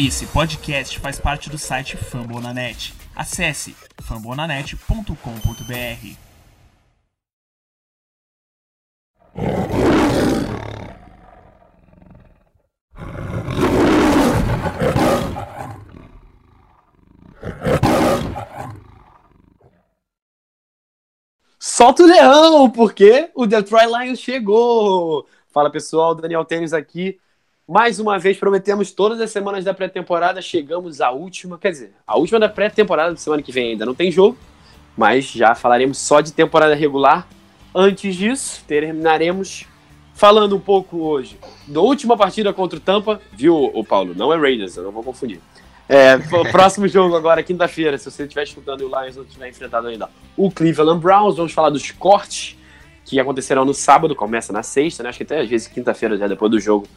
Esse podcast faz parte do site Fambonanet. Acesse fambonanet.com.br. Solta o leão, porque o Detroit Lions chegou. Fala pessoal, Daniel Tênis aqui. Mais uma vez, prometemos todas as semanas da pré-temporada. Chegamos à última, quer dizer, a última da pré-temporada da semana que vem ainda não tem jogo, mas já falaremos só de temporada regular. Antes disso, terminaremos falando um pouco hoje da última partida contra o Tampa. Viu, o Paulo? Não é Raiders, eu não vou confundir. É, o próximo jogo agora, quinta-feira, se você estiver escutando e o Lions não tiver enfrentado ainda o Cleveland Browns, vamos falar dos cortes que acontecerão no sábado, começa na sexta, né? Acho que até às vezes quinta-feira, já depois do jogo,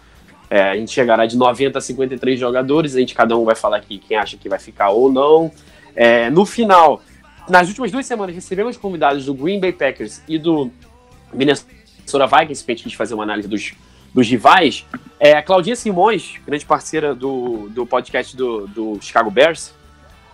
é, a gente chegará de 90 a 53 jogadores, a gente cada um vai falar aqui quem acha que vai ficar ou não. É, no final, nas últimas duas semanas, recebemos convidados do Green Bay Packers e do Minnesota Vikings, para a gente fazer uma análise dos, dos rivais. É, a Claudinha Simões, grande parceira do, do podcast do, do Chicago Bears,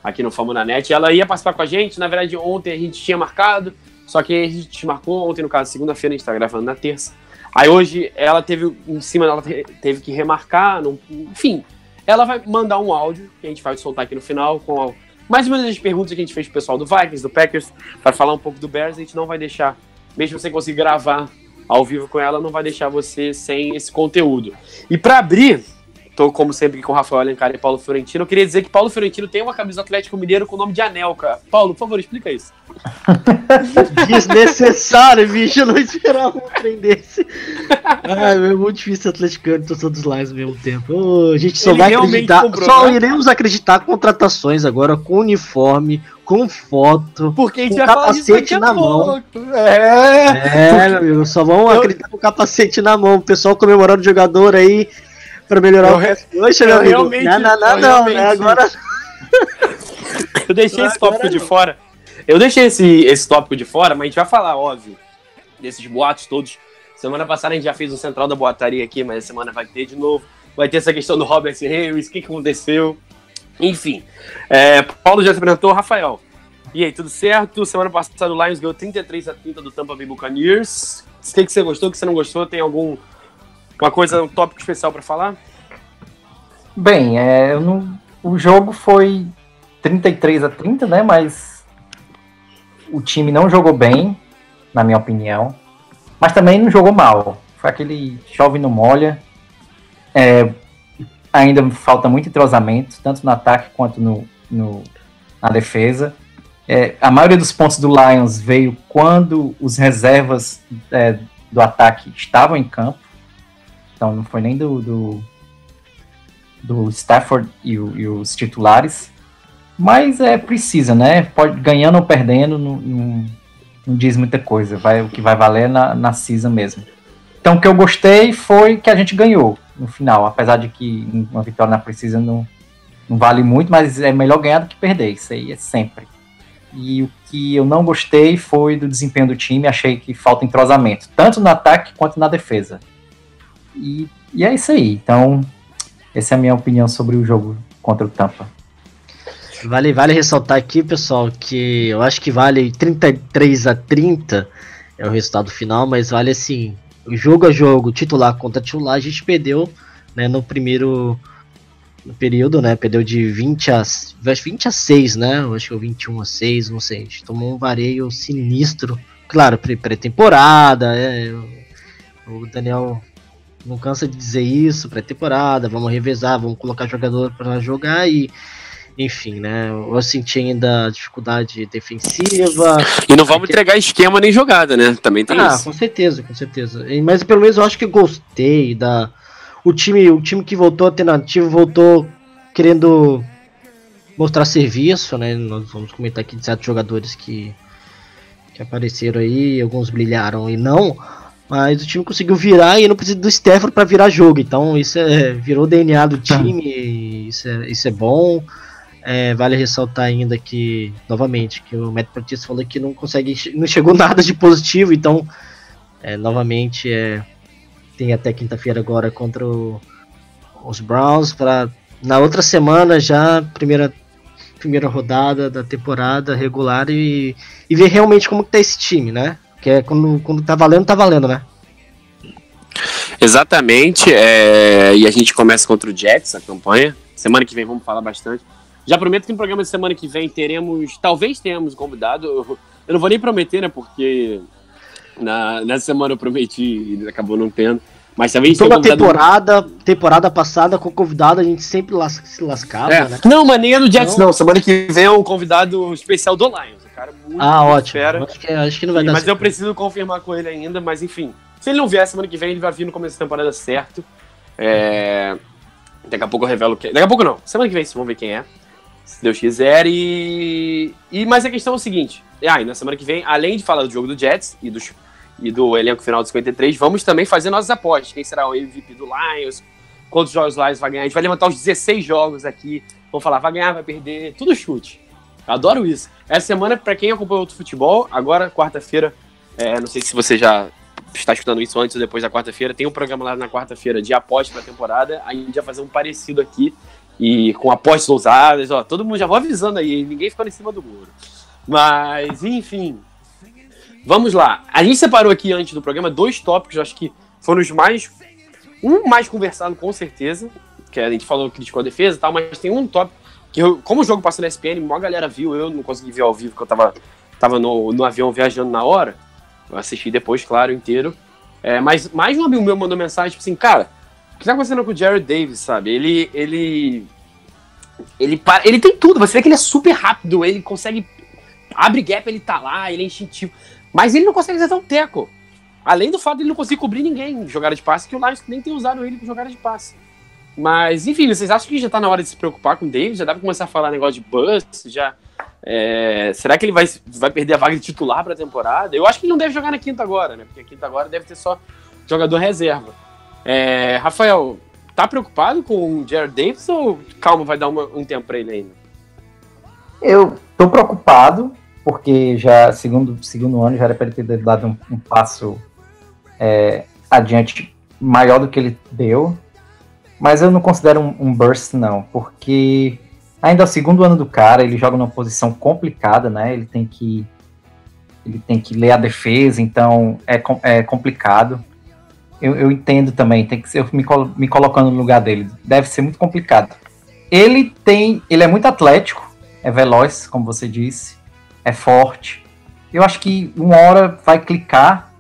aqui no Famo na Net, ela ia participar com a gente. Na verdade, ontem a gente tinha marcado, só que a gente marcou ontem, no caso, segunda-feira, a gente está gravando na terça. Aí hoje ela teve, em cima ela teve que remarcar, não, enfim. Ela vai mandar um áudio que a gente vai soltar aqui no final com mais ou menos as perguntas que a gente fez pro pessoal do Vikings, do Packers, para falar um pouco do Bears. A gente não vai deixar, mesmo você conseguir gravar ao vivo com ela, não vai deixar você sem esse conteúdo. E para abrir, Tô, como sempre, com Rafael Alencar e Paulo Fiorentino. Eu queria dizer que Paulo Fiorentino tem uma camisa Atlético Mineiro com o nome de Anelca. Paulo, por favor, explica isso. Desnecessário, bicho. Eu não esperava um trem desse. Ai, é muito difícil atleticano e torcedor dos Lions ao mesmo tempo. Oh, a gente só Ele vai acreditar. Comprou, só né? iremos acreditar contratações agora com uniforme, com foto, Porque a gente com capacete na mão. É, é meu amigo, só vão eu... acreditar com capacete na mão. O pessoal comemorando o jogador aí pra melhorar eu o resto. Poxa, meu amigo. Realmente, não, não, não, não, né? Agora. eu deixei esse tópico de fora. Eu deixei esse, esse tópico de fora, mas a gente vai falar, óbvio, desses boatos todos. Semana passada a gente já fez o Central da Boataria aqui, mas essa semana vai ter de novo. Vai ter essa questão do Robert Harris, o que, que aconteceu. Enfim, é, Paulo já se apresentou, Rafael. E aí, tudo certo? Semana passada o Lions ganhou 33 a 30 do Tampa Bay Buccaneers. O que, que você gostou, o que você não gostou? Tem algum uma coisa, um tópico especial para falar? Bem, é, não, o jogo foi 33 a 30, né? Mas o time não jogou bem, na minha opinião. Mas também não jogou mal. Foi aquele chove no molha. É, ainda falta muito entrosamento, tanto no ataque quanto no, no na defesa. É, a maioria dos pontos do Lions veio quando os reservas é, do ataque estavam em campo. Então não foi nem do, do, do Stafford e, o, e, os titulares. Mas é precisa, né? Pode, ganhando ou perdendo, não, não, não, diz muita coisa. Vai, o que vai valer na, na season mesmo. Então o que eu gostei foi que a gente ganhou no final. Apesar de que uma vitória na precisa não, não vale muito, mas é melhor ganhar do que perder. Isso aí é sempre. E o que eu não gostei foi do desempenho do time. Achei que falta entrosamento, tanto no ataque quanto na defesa. E, e é isso aí. Então, essa é a minha opinião sobre o jogo contra o Tampa. Vale, vale ressaltar aqui, pessoal, que eu acho que vale 33 a 30 é o resultado final, mas vale assim, jogo a jogo, titular contra titular, a gente perdeu, né, no primeiro período, né, perdeu de 20 a 20 a 6, né? Eu acho que é 21 a 6, não sei. A gente tomou um vareio sinistro. Claro, pré-temporada, é, o Daniel não cansa de dizer isso, pré-temporada, vamos revezar, vamos colocar jogador para jogar e enfim, né? Eu senti ainda dificuldade defensiva. E não vamos entregar esquema nem jogada, né? Também tem ah, isso. Ah, com certeza, com certeza. Mas pelo menos eu acho que gostei da o time, o time que voltou alternativo voltou querendo mostrar serviço, né? Nós vamos comentar aqui de certos jogadores que que apareceram aí, alguns brilharam e não. Mas o time conseguiu virar e não precisa do Stafford para virar jogo. Então isso é, virou o DNA do tá. time, isso é, isso é bom. É, vale ressaltar ainda que, novamente, que o Matt Patricia falou que não consegue, não chegou nada de positivo, então, é, novamente, é, tem até quinta-feira agora contra o, os Browns para na outra semana já, primeira, primeira rodada da temporada regular e, e ver realmente como que tá esse time, né? Que é quando, quando tá valendo, tá valendo, né? Exatamente. É... E a gente começa contra o Jets, a campanha. Semana que vem vamos falar bastante. Já prometo que no programa de semana que vem teremos, talvez tenhamos convidado. Eu, eu não vou nem prometer, né? Porque na, nessa semana eu prometi e acabou não tendo. Mas talvez Toda temporada, temporada passada com convidado a gente sempre las, se lascava, é. né? Não, mas nem é do Jets, não. não. Semana que vem é um convidado especial do Lions. Um cara muito Ah, ótimo. Acho que, acho que não vai dar Mas certo. eu preciso confirmar com ele ainda, mas enfim. Se ele não vier semana que vem, ele vai vir no começo da temporada certo. É... Daqui a pouco eu revelo quem. Daqui a pouco não. Semana que vem, vamos ver quem é. Se Deus quiser. E. e mas a questão é o seguinte. Ah, e na semana que vem, além de falar do jogo do Jets e, dos, e do elenco final dos 53, vamos também fazer nossas apostas. Quem será o MVP do Lions? Quantos jogos o Lions vai ganhar? A gente vai levantar os 16 jogos aqui. Vamos falar, vai ganhar, vai perder. Tudo chute. Adoro isso. Essa semana, para quem acompanha outro futebol, agora, quarta-feira, é, não sei se você já está escutando isso antes ou depois da quarta-feira, tem um programa lá na quarta-feira de apostas para a temporada. A gente vai fazer um parecido aqui e com apostas ousadas. Ó, todo mundo já vou avisando aí, ninguém ficando em cima do muro. Mas, enfim. Vamos lá. A gente separou aqui antes do programa dois tópicos, acho que foram os mais. Um mais conversado, com certeza, que a gente falou criticou a defesa e tal, mas tem um tópico que, eu, como o jogo passou na SPN, a galera viu, eu não consegui ver ao vivo, porque eu tava, tava no, no avião viajando na hora. Eu assisti depois, claro, inteiro. É, mas mais um amigo meu mandou mensagem, tipo assim, cara, o que tá acontecendo com o Jared Davis, sabe? Ele. Ele. Ele, ele tem tudo, você vê que ele é super rápido, ele consegue abre gap, ele tá lá, ele é instintivo. Mas ele não consegue acertar um teco. Além do fato de ele não conseguir cobrir ninguém em jogada de passe, que o Lions nem tem usado ele para jogada de passe. Mas, enfim, vocês acham que já tá na hora de se preocupar com o Davis? Já dá pra começar a falar negócio de bust? Já, é... será que ele vai, vai perder a vaga de titular pra temporada? Eu acho que ele não deve jogar na quinta agora, né? Porque a quinta agora deve ter só jogador reserva. É... Rafael, tá preocupado com o Jared Davis ou calma, vai dar uma, um tempo pra ele ainda? Eu tô preocupado, porque já segundo segundo ano já era para ele ter dado um, um passo é, adiante maior do que ele deu, mas eu não considero um, um, burst não, porque ainda é o segundo ano do cara, ele joga numa posição complicada, né? Ele tem que ele tem que ler a defesa, então é, é complicado. Eu, eu entendo também, tem que ser, eu me, me colocando no lugar dele, deve ser muito complicado. Ele tem, ele é muito atlético, é veloz, como você disse, é forte. Eu acho que uma hora vai clicar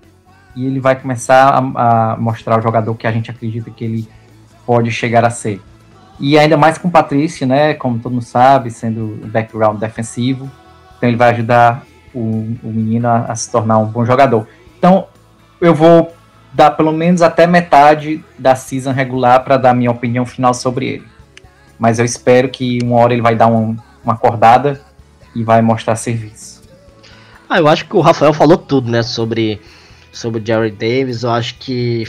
e ele vai começar a, a mostrar o jogador que a gente acredita que ele pode chegar a ser. E ainda mais com o Patrício, né? Como todo mundo sabe, sendo background defensivo. Então ele vai ajudar o, o menino a, a, se tornar um bom jogador. Então eu vou dar pelo menos até metade da season regular para dar minha opinião final sobre ele. Mas eu espero que uma hora ele vai dar um, uma acordada e vai mostrar serviço. Ah, eu acho que o Rafael falou tudo, né, sobre sobre o Jerry Davis. Eu acho que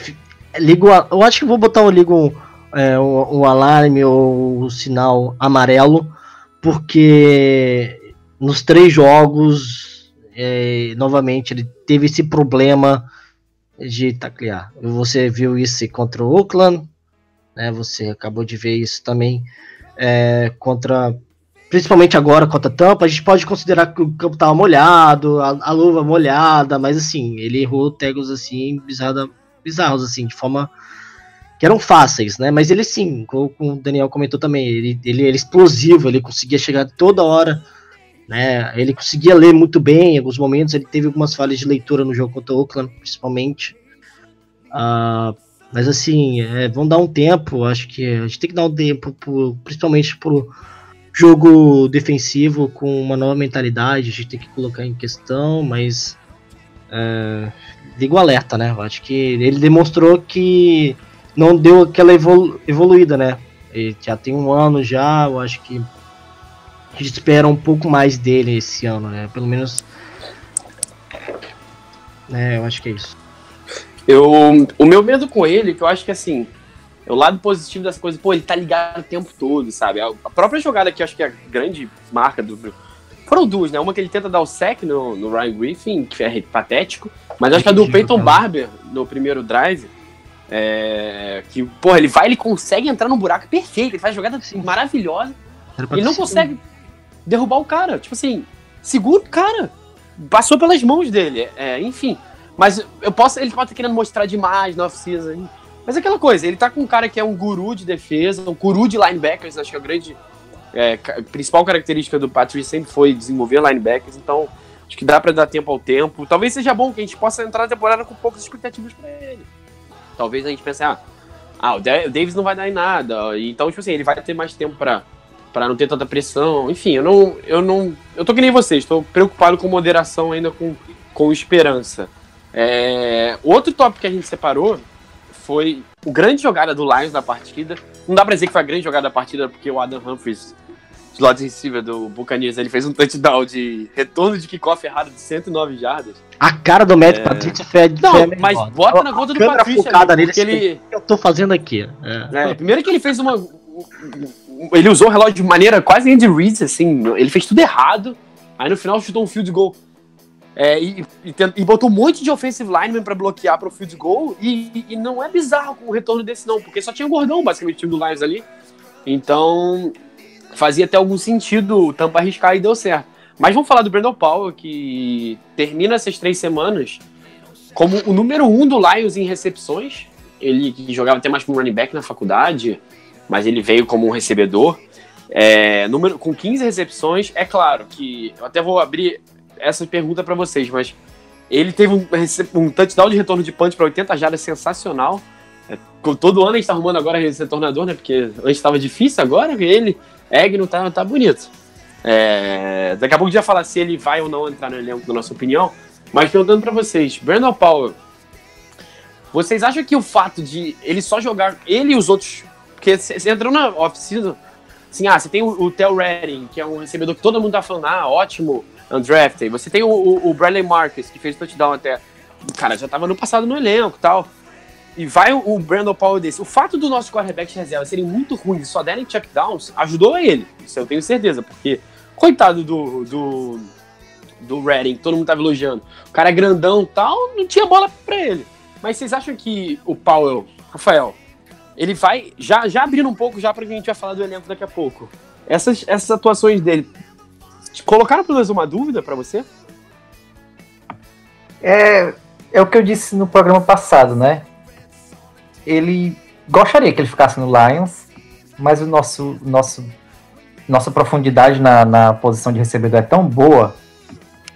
ligo, eu acho que vou botar um ligo é, um, um alarme ou um sinal amarelo, porque nos três jogos é, novamente ele teve esse problema de taclear. Você viu isso contra o Oakland, né? Você acabou de ver isso também é, contra principalmente agora contra a Tampa, a gente pode considerar que o campo estava molhado, a, a, luva molhada, mas assim, ele errou tegos assim, bizarra, bizarros, assim, de forma que eram fáceis, né? Mas ele sim, como o Daniel comentou também, ele, ele era explosivo, ele conseguia chegar toda hora, né? Ele conseguia ler muito bem em alguns momentos, ele teve algumas falhas de leitura no jogo contra o Oakland, principalmente. Uh, mas assim, é, vão dar um tempo, acho que a gente tem que dar um tempo, pro, principalmente pro jogo defensivo com uma nova mentalidade, a gente tem que colocar em questão, mas é, ligo alerta, né? Eu acho que ele demonstrou que não deu aquela evolu evoluída, né? Ele já tem um ano já, eu acho que a gente espera um pouco mais dele esse ano, né? Pelo menos. É, eu acho que é isso. Eu, o meu medo com ele, que eu acho que assim, o lado positivo das coisas, pô, ele tá ligado o tempo todo, sabe? A própria jogada que eu acho que é a grande marca do. Foram duas, né? Uma que ele tenta dar o sec no, no Ryan Griffin, que é patético, mas acho que a do Peyton Barber, no primeiro drive, É, que, porra, ele vai, ele consegue entrar no buraco perfeito, ele faz jogada assim, maravilhosa. Ele não consegue derrubar o cara. Tipo assim, segura o cara. Passou pelas mãos dele. É, enfim. Mas eu posso. Ele pode estar querendo mostrar demais na off-season. Mas é aquela coisa, ele tá com um cara que é um guru de defesa, um guru de linebackers, acho que é a grande. É, principal característica do Patrick sempre foi desenvolver linebackers, então acho que dá para dar tempo ao tempo. Talvez seja bom que a gente possa entrar na temporada com poucas expectativas para ele. Talvez a gente pense, ah, ah, o Davis não vai dar em nada. Então, tipo assim, ele vai ter mais tempo para para não ter tanta pressão. Enfim, eu não eu não eu tô que nem vocês, estou preocupado com moderação ainda com com esperança. É, outro tópico que a gente separou foi o grande jogada do Lions na partida. Não dá pra dizer que foi a grande jogada da partida, porque o Adam Humphries, slot receiver do Buccaneers, ele fez um touchdown de retorno de kickoff errado de 109 jardas. A cara do Matt é... Patrícia foi, Não, mas bota na conta do Patrícia ali, nele, porque ele... eu tô fazendo aqui. É. É, primeiro que ele fez uma... Ele usou o relógio de maneira quase Andy Reid, assim, ele fez tudo errado. Aí no final chutou um field goal é, e, e, e, botou um monte de offensive lineman para bloquear para o field goal. E, e, não é bizarro com o retorno desse, não, porque só tinha gordão, basicamente, o time do Lions ali. Então, fazia até algum sentido o Tampa arriscar e deu certo. Mas vamos falar do Brandon Powell, que termina essas três semanas como o número um do Lions em recepções. Ele que jogava até mais como running back na faculdade, mas ele veio como um recebedor. É, número, com 15 recepções, é claro que eu até vou abrir essa pergunta para vocês, mas ele teve um, um touchdown de retorno de punch para 80 jardas sensacional. É, todo ano a gente tá arrumando agora esse retornador, né? Porque antes estava difícil, agora ele, Egno, tá, tá bonito. É, daqui a pouco a gente vai falar se ele vai ou não entrar no elenco, na nossa opinião. Mas perguntando para vocês, Brandon Powell, vocês acham que o fato de ele só jogar, ele e os outros. Porque você entrou na off-season, assim, ah, você tem o, o Tel Redding, que é um recebedor que todo mundo tá falando, ah, ótimo, undrafted. Você tem o, o, o Bradley Marcus, que fez touchdown até. Cara, já tava no passado no elenco e tal. E vai o, o Brandon Powell desse. O fato do nosso quarterback de reserva serem muito ruins só derem checkdowns ajudou ele. Isso eu tenho certeza, porque, coitado do, do, do Redding, todo mundo tava elogiando. O cara é grandão tal, não tinha bola pra ele. Mas vocês acham que o Powell, Rafael, ele vai. Já, já abrindo um pouco, já pra que a gente vai falar do elenco daqui a pouco. Essas, essas atuações dele Colocaram pelo menos uma dúvida para você? É, é o que eu disse no programa passado, né? Ele gostaria que ele ficasse no Lions, mas o nosso, nosso nossa profundidade na, na posição de recebedor é tão boa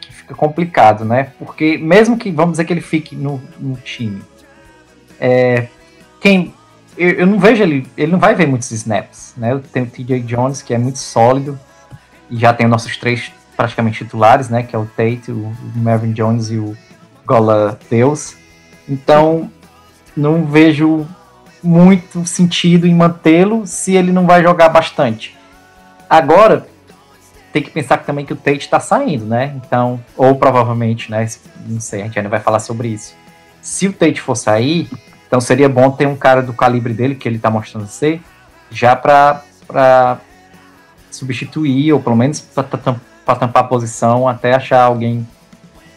que fica complicado, né? Porque mesmo que, vamos dizer que ele fique no, no time, é, quem eu, eu, não vejo ele, ele não vai ver muitos snaps, né? Eu tenho o TJ Jones, que é muito sólido, já tem os nossos três praticamente titulares, né? Que é o Tate, o Marvin Jones e o Gola Deus. Então, não vejo muito sentido em mantê-lo se ele não vai jogar bastante. Agora, tem que pensar também que o Tate está saindo, né? Então, ou provavelmente, né? Não sei, a gente ainda vai falar sobre isso. Se o Tate for sair, então seria bom ter um cara do calibre dele, que ele está mostrando ser, já para substituir, ou pelo menos para tampar a posição, até achar alguém,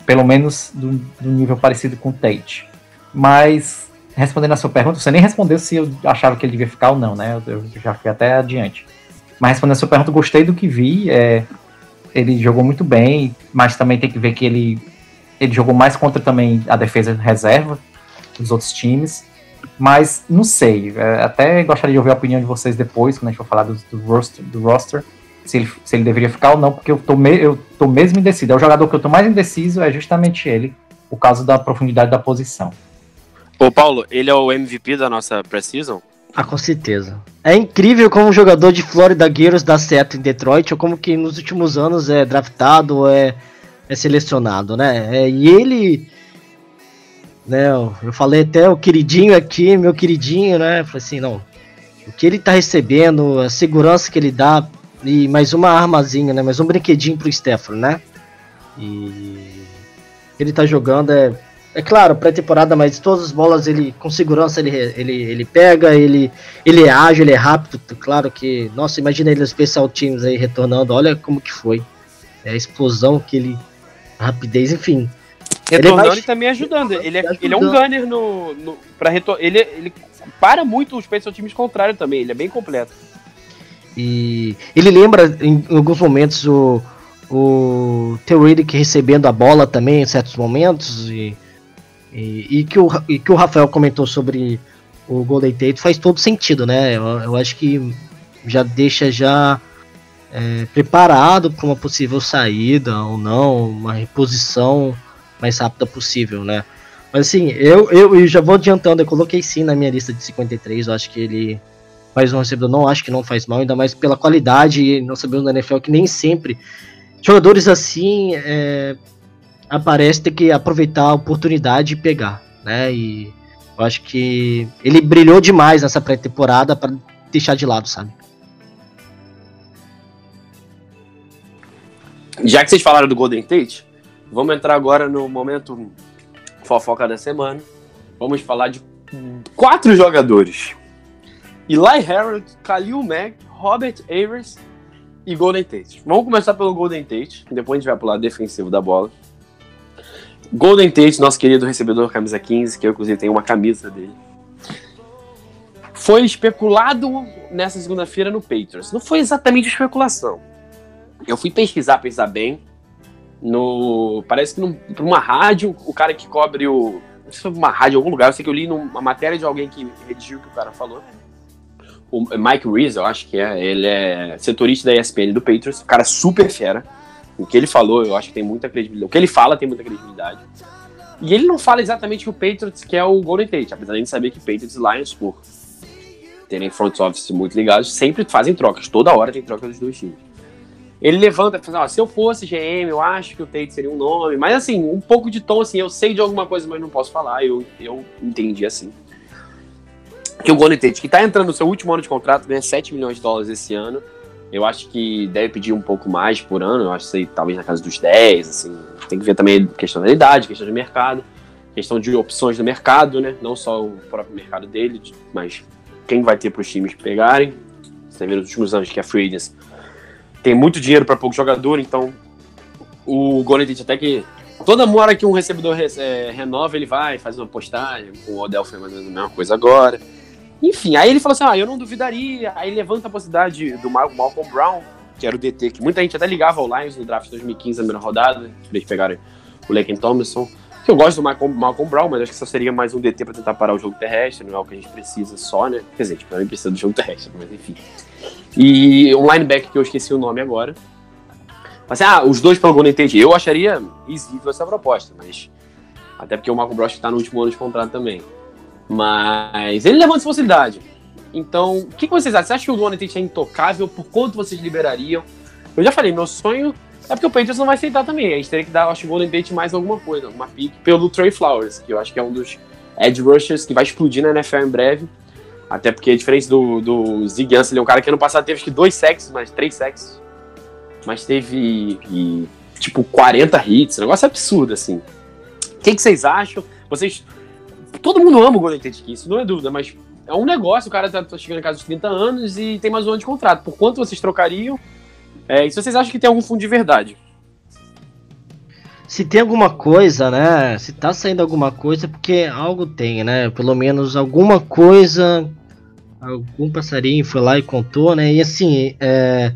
pelo menos do, do, nível parecido com o Tate. Mas, respondendo a sua pergunta, você nem respondeu se eu achava que ele devia ficar ou não, né? Eu, eu já fui até adiante. Mas respondendo a sua pergunta, gostei do que vi. É, ele jogou muito bem, mas também tem que ver que ele, ele jogou mais contra também a defesa reserva dos outros times. Mas não sei, é, até gostaria de ouvir a opinião de vocês depois, quando a gente for falar do, do, roster, do roster se, ele, se ele deveria ficar ou não, porque eu tô, me, eu tô mesmo indeciso. É o jogador que eu tô mais indeciso, é justamente ele, por causa da profundidade da posição. Ô Paulo, ele é o MVP da nossa Precision? Ah, com certeza. É incrível como um jogador de Florida Gators dá certo em Detroit, ou como que nos últimos anos é draftado ou é, é selecionado, né? É, e ele né? Eu falei até o queridinho aqui, meu queridinho, né? Falei assim, não. O que ele tá recebendo, a segurança que ele dá, e mais uma armazinha, né? Mais um brinquedinho pro Stefano, né? E ele tá jogando, é, é claro, pré-temporada, mas todas as bolas ele com segurança ele, ele, ele pega, ele, ele é ágil, ele é rápido, claro que, nossa, imagina ele no Special Teams aí retornando, olha como que foi. É a explosão que ele, a rapidez, enfim. Retornando vai- e também ajudando. Ele é, Vai ele é um ajudando. gunner no, no, pra retor ele, ele para muito os special times contrários também. Ele é bem completo. E ele lembra em, em alguns momentos o, o Theo Riddick recebendo a bola também em certos momentos. E, e, e que o, e que o Rafael comentou sobre o Golden Tate faz todo sentido, né? Eu, eu acho que já deixa já é, preparado para uma possível saída ou não, uma reposição mais rápida possível, né? Mas assim, eu, eu, eu já vou adiantando, eu coloquei sim na minha lista de 53, eu acho que ele faz um recebedor, não acho que não faz mal, ainda mais pela qualidade, e nós sabemos na NFL que nem sempre jogadores assim é, aparece ter que aproveitar a oportunidade e pegar, né? E eu acho que ele brilhou demais nessa pré-temporada para deixar de lado, sabe? Já que vocês falaram do Golden Tate, vamos entrar agora no momento fofoca da semana. Vamos falar de quatro jogadores. Eli Harold, Khalil Mack, Robert Ayers e Golden Tate. Vamos começar pelo Golden Tate, depois a gente vai pro lado defensivo da bola. Golden Tate, nosso querido recebedor camisa 15, que eu inclusive tenho uma camisa dele. Foi especulado nessa segunda-feira no Patriots. Não foi exatamente especulação. Eu fui pesquisar, pesquisar bem. No. Parece que num, pra uma rádio, o cara que cobre o. Não sei se foi uma rádio em algum lugar, eu sei que eu li numa matéria de alguém que redigiu o que o cara falou. O Mike Reese, eu acho que é. Ele é setorista da ESPN do Patriots, cara super fera. O que ele falou, eu acho que tem muita credibilidade. O que ele fala tem muita credibilidade. E ele não fala exatamente que o Patriots quer o Golden Tate, apesar de a gente saber que Patriots e Lions, por terem front office muito ligados, sempre fazem trocas. Toda hora tem troca dos dois times. Ele levanta e fala, ó, se eu fosse GM, eu acho que o Tate seria um nome. Mas assim, um pouco de tom, assim, eu sei de alguma coisa, mas não posso falar. Eu, eu entendi assim. Que o Golden Tate, que tá entrando no seu último ano de contrato, ganha 7 milhões de dólares esse ano. Eu acho que deve pedir um pouco mais por ano. Eu acho que talvez na casa dos 10, assim. Tem que ver também questão da idade, questão de mercado, questão de opções do mercado, né? Não só o próprio mercado dele, mas quem vai ter para os times pegarem. Você vê nos últimos anos que a Free tem muito dinheiro para pouco jogador, então o Golden Tate até que toda hora que um recebedor re- é, renova, ele vai, faz uma postagem, o Odell foi mais ou menos a mesma coisa agora. Enfim, aí ele falou assim: ah, eu não duvidaria. Aí levanta a possibilidade do Mal- Malcolm Brown, que era o DT, que muita gente até ligava ao Lions no draft de 2015, na primeira rodada, eles pegarem o Laken Thompson. Eu gosto do Malcolm, Malcolm Brown, mas acho que só seria mais um DT pra tentar parar o jogo terrestre, não é o que a gente precisa só, né? Quer dizer, tipo, também precisa do jogo terrestre, mas enfim. E um linebacker que eu esqueci o nome agora. Mas ah, os dois pelo Golden Tate, eu acharia risível essa proposta, mas. Até porque o Malcolm Brown está no último ano de contrato também. Mas ele levanta essa possibilidade. Então, o que, que vocês acham? Você acha que o Golden Tate é intocável? Por quanto vocês liberariam? Eu já falei, meu sonho é porque o Patriots não vai aceitar também. A gente teria que dar, acho, o Golden Tate mais alguma coisa, alguma pick pelo Trey Flowers, que eu acho que é um dos edge rushers que vai explodir na NFL em breve. Até porque, diferente do, do Zig Ansah, ele é um cara que ano passado teve acho que dois sacks, mas três sacks. Mas teve, e, tipo, 40 hits. Um negócio absurdo, assim. O que, que vocês acham? Vocês. Todo mundo ama o Golden Tate aqui, isso não é dúvida, mas é um negócio. O cara tá, tá chegando em casa dos 30 anos e tem mais um ano de contrato. Por quanto vocês trocariam? É, e se vocês acham que tem algum fundo de verdade? Se tem alguma coisa, né? Se tá saindo alguma coisa, é porque algo tem, né? Pelo menos alguma coisa. Algum passarinho foi lá e contou, né? E assim, é,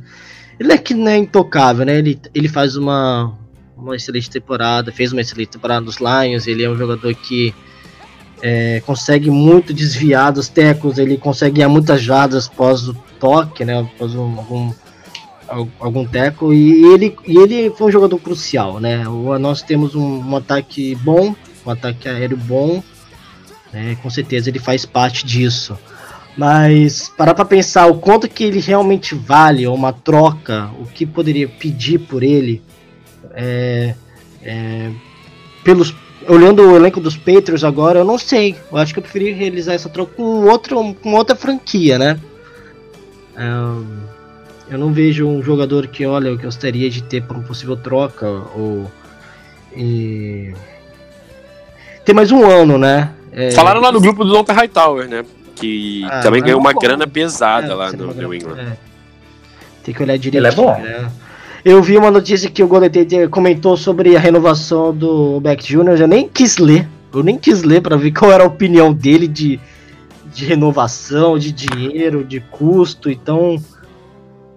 ele é que não é intocável, né? Ele, ele faz uma, uma excelente temporada, fez uma excelente temporada nos Lions. Ele é um jogador que é, consegue muito desviar dos tecos, ele consegue ir a muitas jardas após o toque, né? Após um, algum teco e ele, e ele foi um jogador crucial, né? Nós temos um, um ataque bom, um ataque aéreo bom, né? com certeza ele faz parte disso. Mas parar para pensar o quanto que ele realmente vale, uma troca, o que poderia pedir por ele, é, é, pelos olhando o elenco dos Patriots agora, eu não sei. Eu acho que eu preferi realizar essa troca com outro, com outra franquia, né? Ahn, eu não vejo um jogador que, olha, eu gostaria de ter para uma possível troca ou e... ter mais um ano, né? É, Falaram lá no grupo do Donta Hightower, né? Que Ah, também ganhou uma bom. grana pesada é, lá no New England. é. Tem que olhar direitinho, Ele é bom. né? Eu vi uma notícia que o Golden Tate comentou sobre a renovação do Beck Jr. Eu nem quis ler. Eu nem quis ler para ver qual era a opinião dele de, de renovação, de dinheiro, de custo. Então,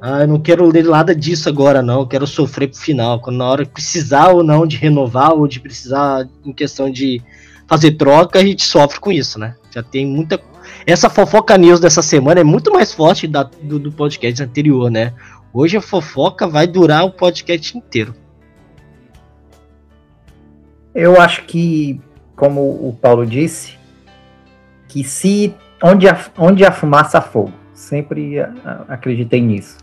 ah, eu não quero ler nada disso agora, não. Eu quero sofrer pro final. Quando na hora precisar ou não de renovar, ou de precisar em questão de fazer troca, a gente sofre com isso, né? Já tem muita. Essa fofoca news dessa semana é muito mais forte da, do, do podcast anterior, né? Hoje a fofoca vai durar o podcast inteiro. Eu acho que, como o Paulo disse, que se onde a, onde a fumaça há fogo, sempre acreditei nisso.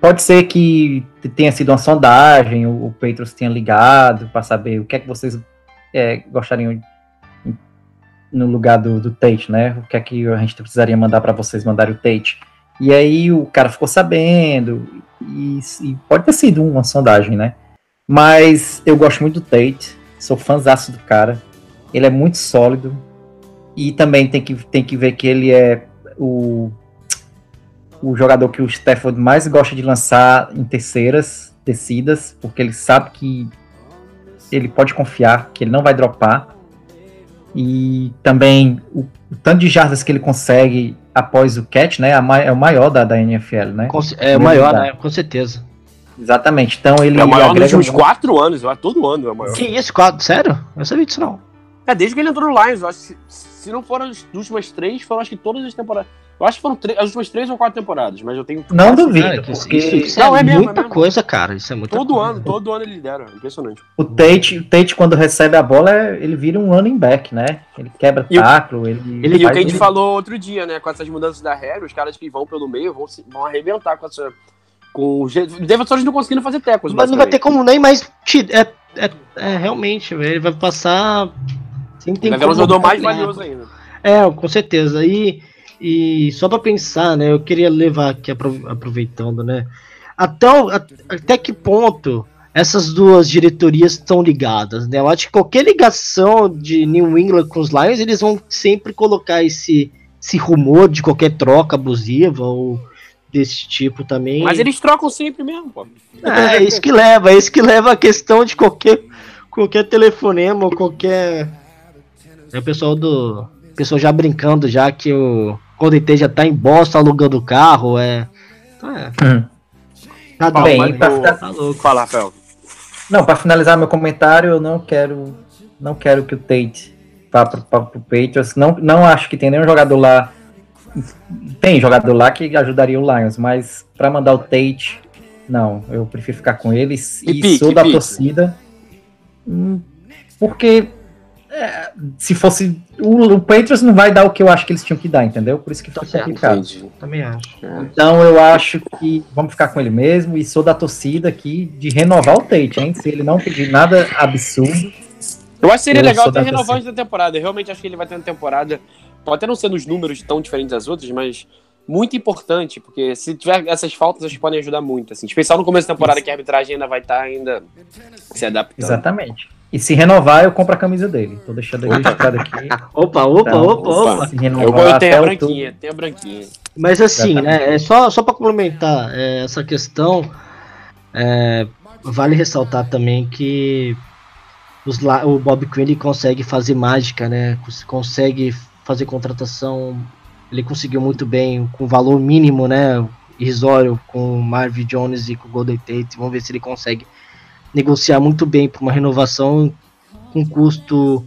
Pode ser que tenha sido uma sondagem, o, o Petros tenha ligado para saber o que é que vocês é, gostariam no lugar do, do Tate, né? O que é que a gente precisaria mandar para vocês mandarem o Tate. E aí o cara ficou sabendo, e, e, pode ter sido uma sondagem, né? Mas eu gosto muito do Tate, sou fãzaço do cara. Ele é muito sólido. E também tem que, tem que ver que ele é o, o jogador que o Stafford mais gosta de lançar em terceiras descidas, porque ele sabe que ele pode confiar, que ele não vai dropar. E também o, o tanto de jardas que ele consegue após o catch, né? É o maior da, da NFL, né? Com, é o maior, né? Com certeza. Exatamente. Então ele. É o maior nos últimos muito. quatro anos, eu acho, todo ano é o maior. Que isso, quatro? Sério? Eu não sabia disso, não. É, desde que ele entrou no Lions, eu acho que se, se não foram as últimas três, foram acho que todas as temporadas. Eu acho que foram as últimas três ou quatro temporadas, mas eu tenho. Não duvido, cara, porque. Isso, isso não, é, é mesmo, muita é mesmo. coisa, cara. Isso é muito Todo coisa. ano, todo ano ele lidera. Impressionante. O Tate, o Tate, quando recebe a bola, ele vira um running back, né? Ele quebra e tackle. Ele, ele, e o que a gente falou outro dia, né? Com essas mudanças da regra, os caras que vão pelo meio vão, vão arrebentar com essa. Com o Davidson não conseguindo fazer tecos. Mas não vai ter como nem mais. É, é, é realmente, ele vai passar. Sem ter vai ver um jogador mais valioso ainda. É, com certeza. E. E só para pensar, né? Eu queria levar aqui, aproveitando, né? Até, o, até que ponto essas duas diretorias estão ligadas, né? Eu acho que qualquer ligação de New England com os Lions, eles vão sempre colocar esse, esse rumor de qualquer troca abusiva ou desse tipo também. Mas eles trocam sempre mesmo, pô. É, é isso que leva, é isso que leva a questão de qualquer, qualquer telefonema ou qualquer. É o pessoal do. O pessoal já brincando já que o quando ele já tá em bosta alugando o carro, é. Então é. Hum. Tá Bem, pra, tá louco. Fala, Rafael. Não, para finalizar meu comentário, eu não quero, não quero que o Tate vá pro, pro, pro Patriots. Não, não acho que tem nenhum jogador lá. Tem jogador lá que ajudaria o Lions, mas para mandar o Tate, não, eu prefiro ficar com eles e, e pique, sou da pique. torcida. Hum, porque é, se fosse. O, o Patriots não vai dar o que eu acho que eles tinham que dar, entendeu? Por isso que fica tá complicado. Também acho. É. Então eu acho que vamos ficar com ele mesmo e sou da torcida aqui de renovar o Tate, hein? Se ele não pedir nada absurdo. Eu acho que seria legal até renovar antes da temporada. Eu realmente acho que ele vai ter uma temporada. Pode até não ser nos números tão diferentes das outras, mas muito importante, porque se tiver essas faltas, acho que podem ajudar muito. Assim, especial no começo da temporada, Isso. que a arbitragem ainda vai estar tá ainda se adaptando. Exatamente. E se renovar, eu compro a camisa dele. Tô deixando ele registrado aqui. opa, opa, então, opa, opa. Se renovar, eu, eu tenho a branquinha, tenho a branquinha. Mas assim, né, é só, só para complementar é, essa questão, é, vale ressaltar também que os, o Bob Quinn consegue fazer mágica, né? Consegue fazer contratação. Ele conseguiu muito bem, com valor mínimo, né? Irrisório, com o Marvin Jones e com o Golden Tate. Vamos ver se ele consegue negociar muito bem para uma renovação com custo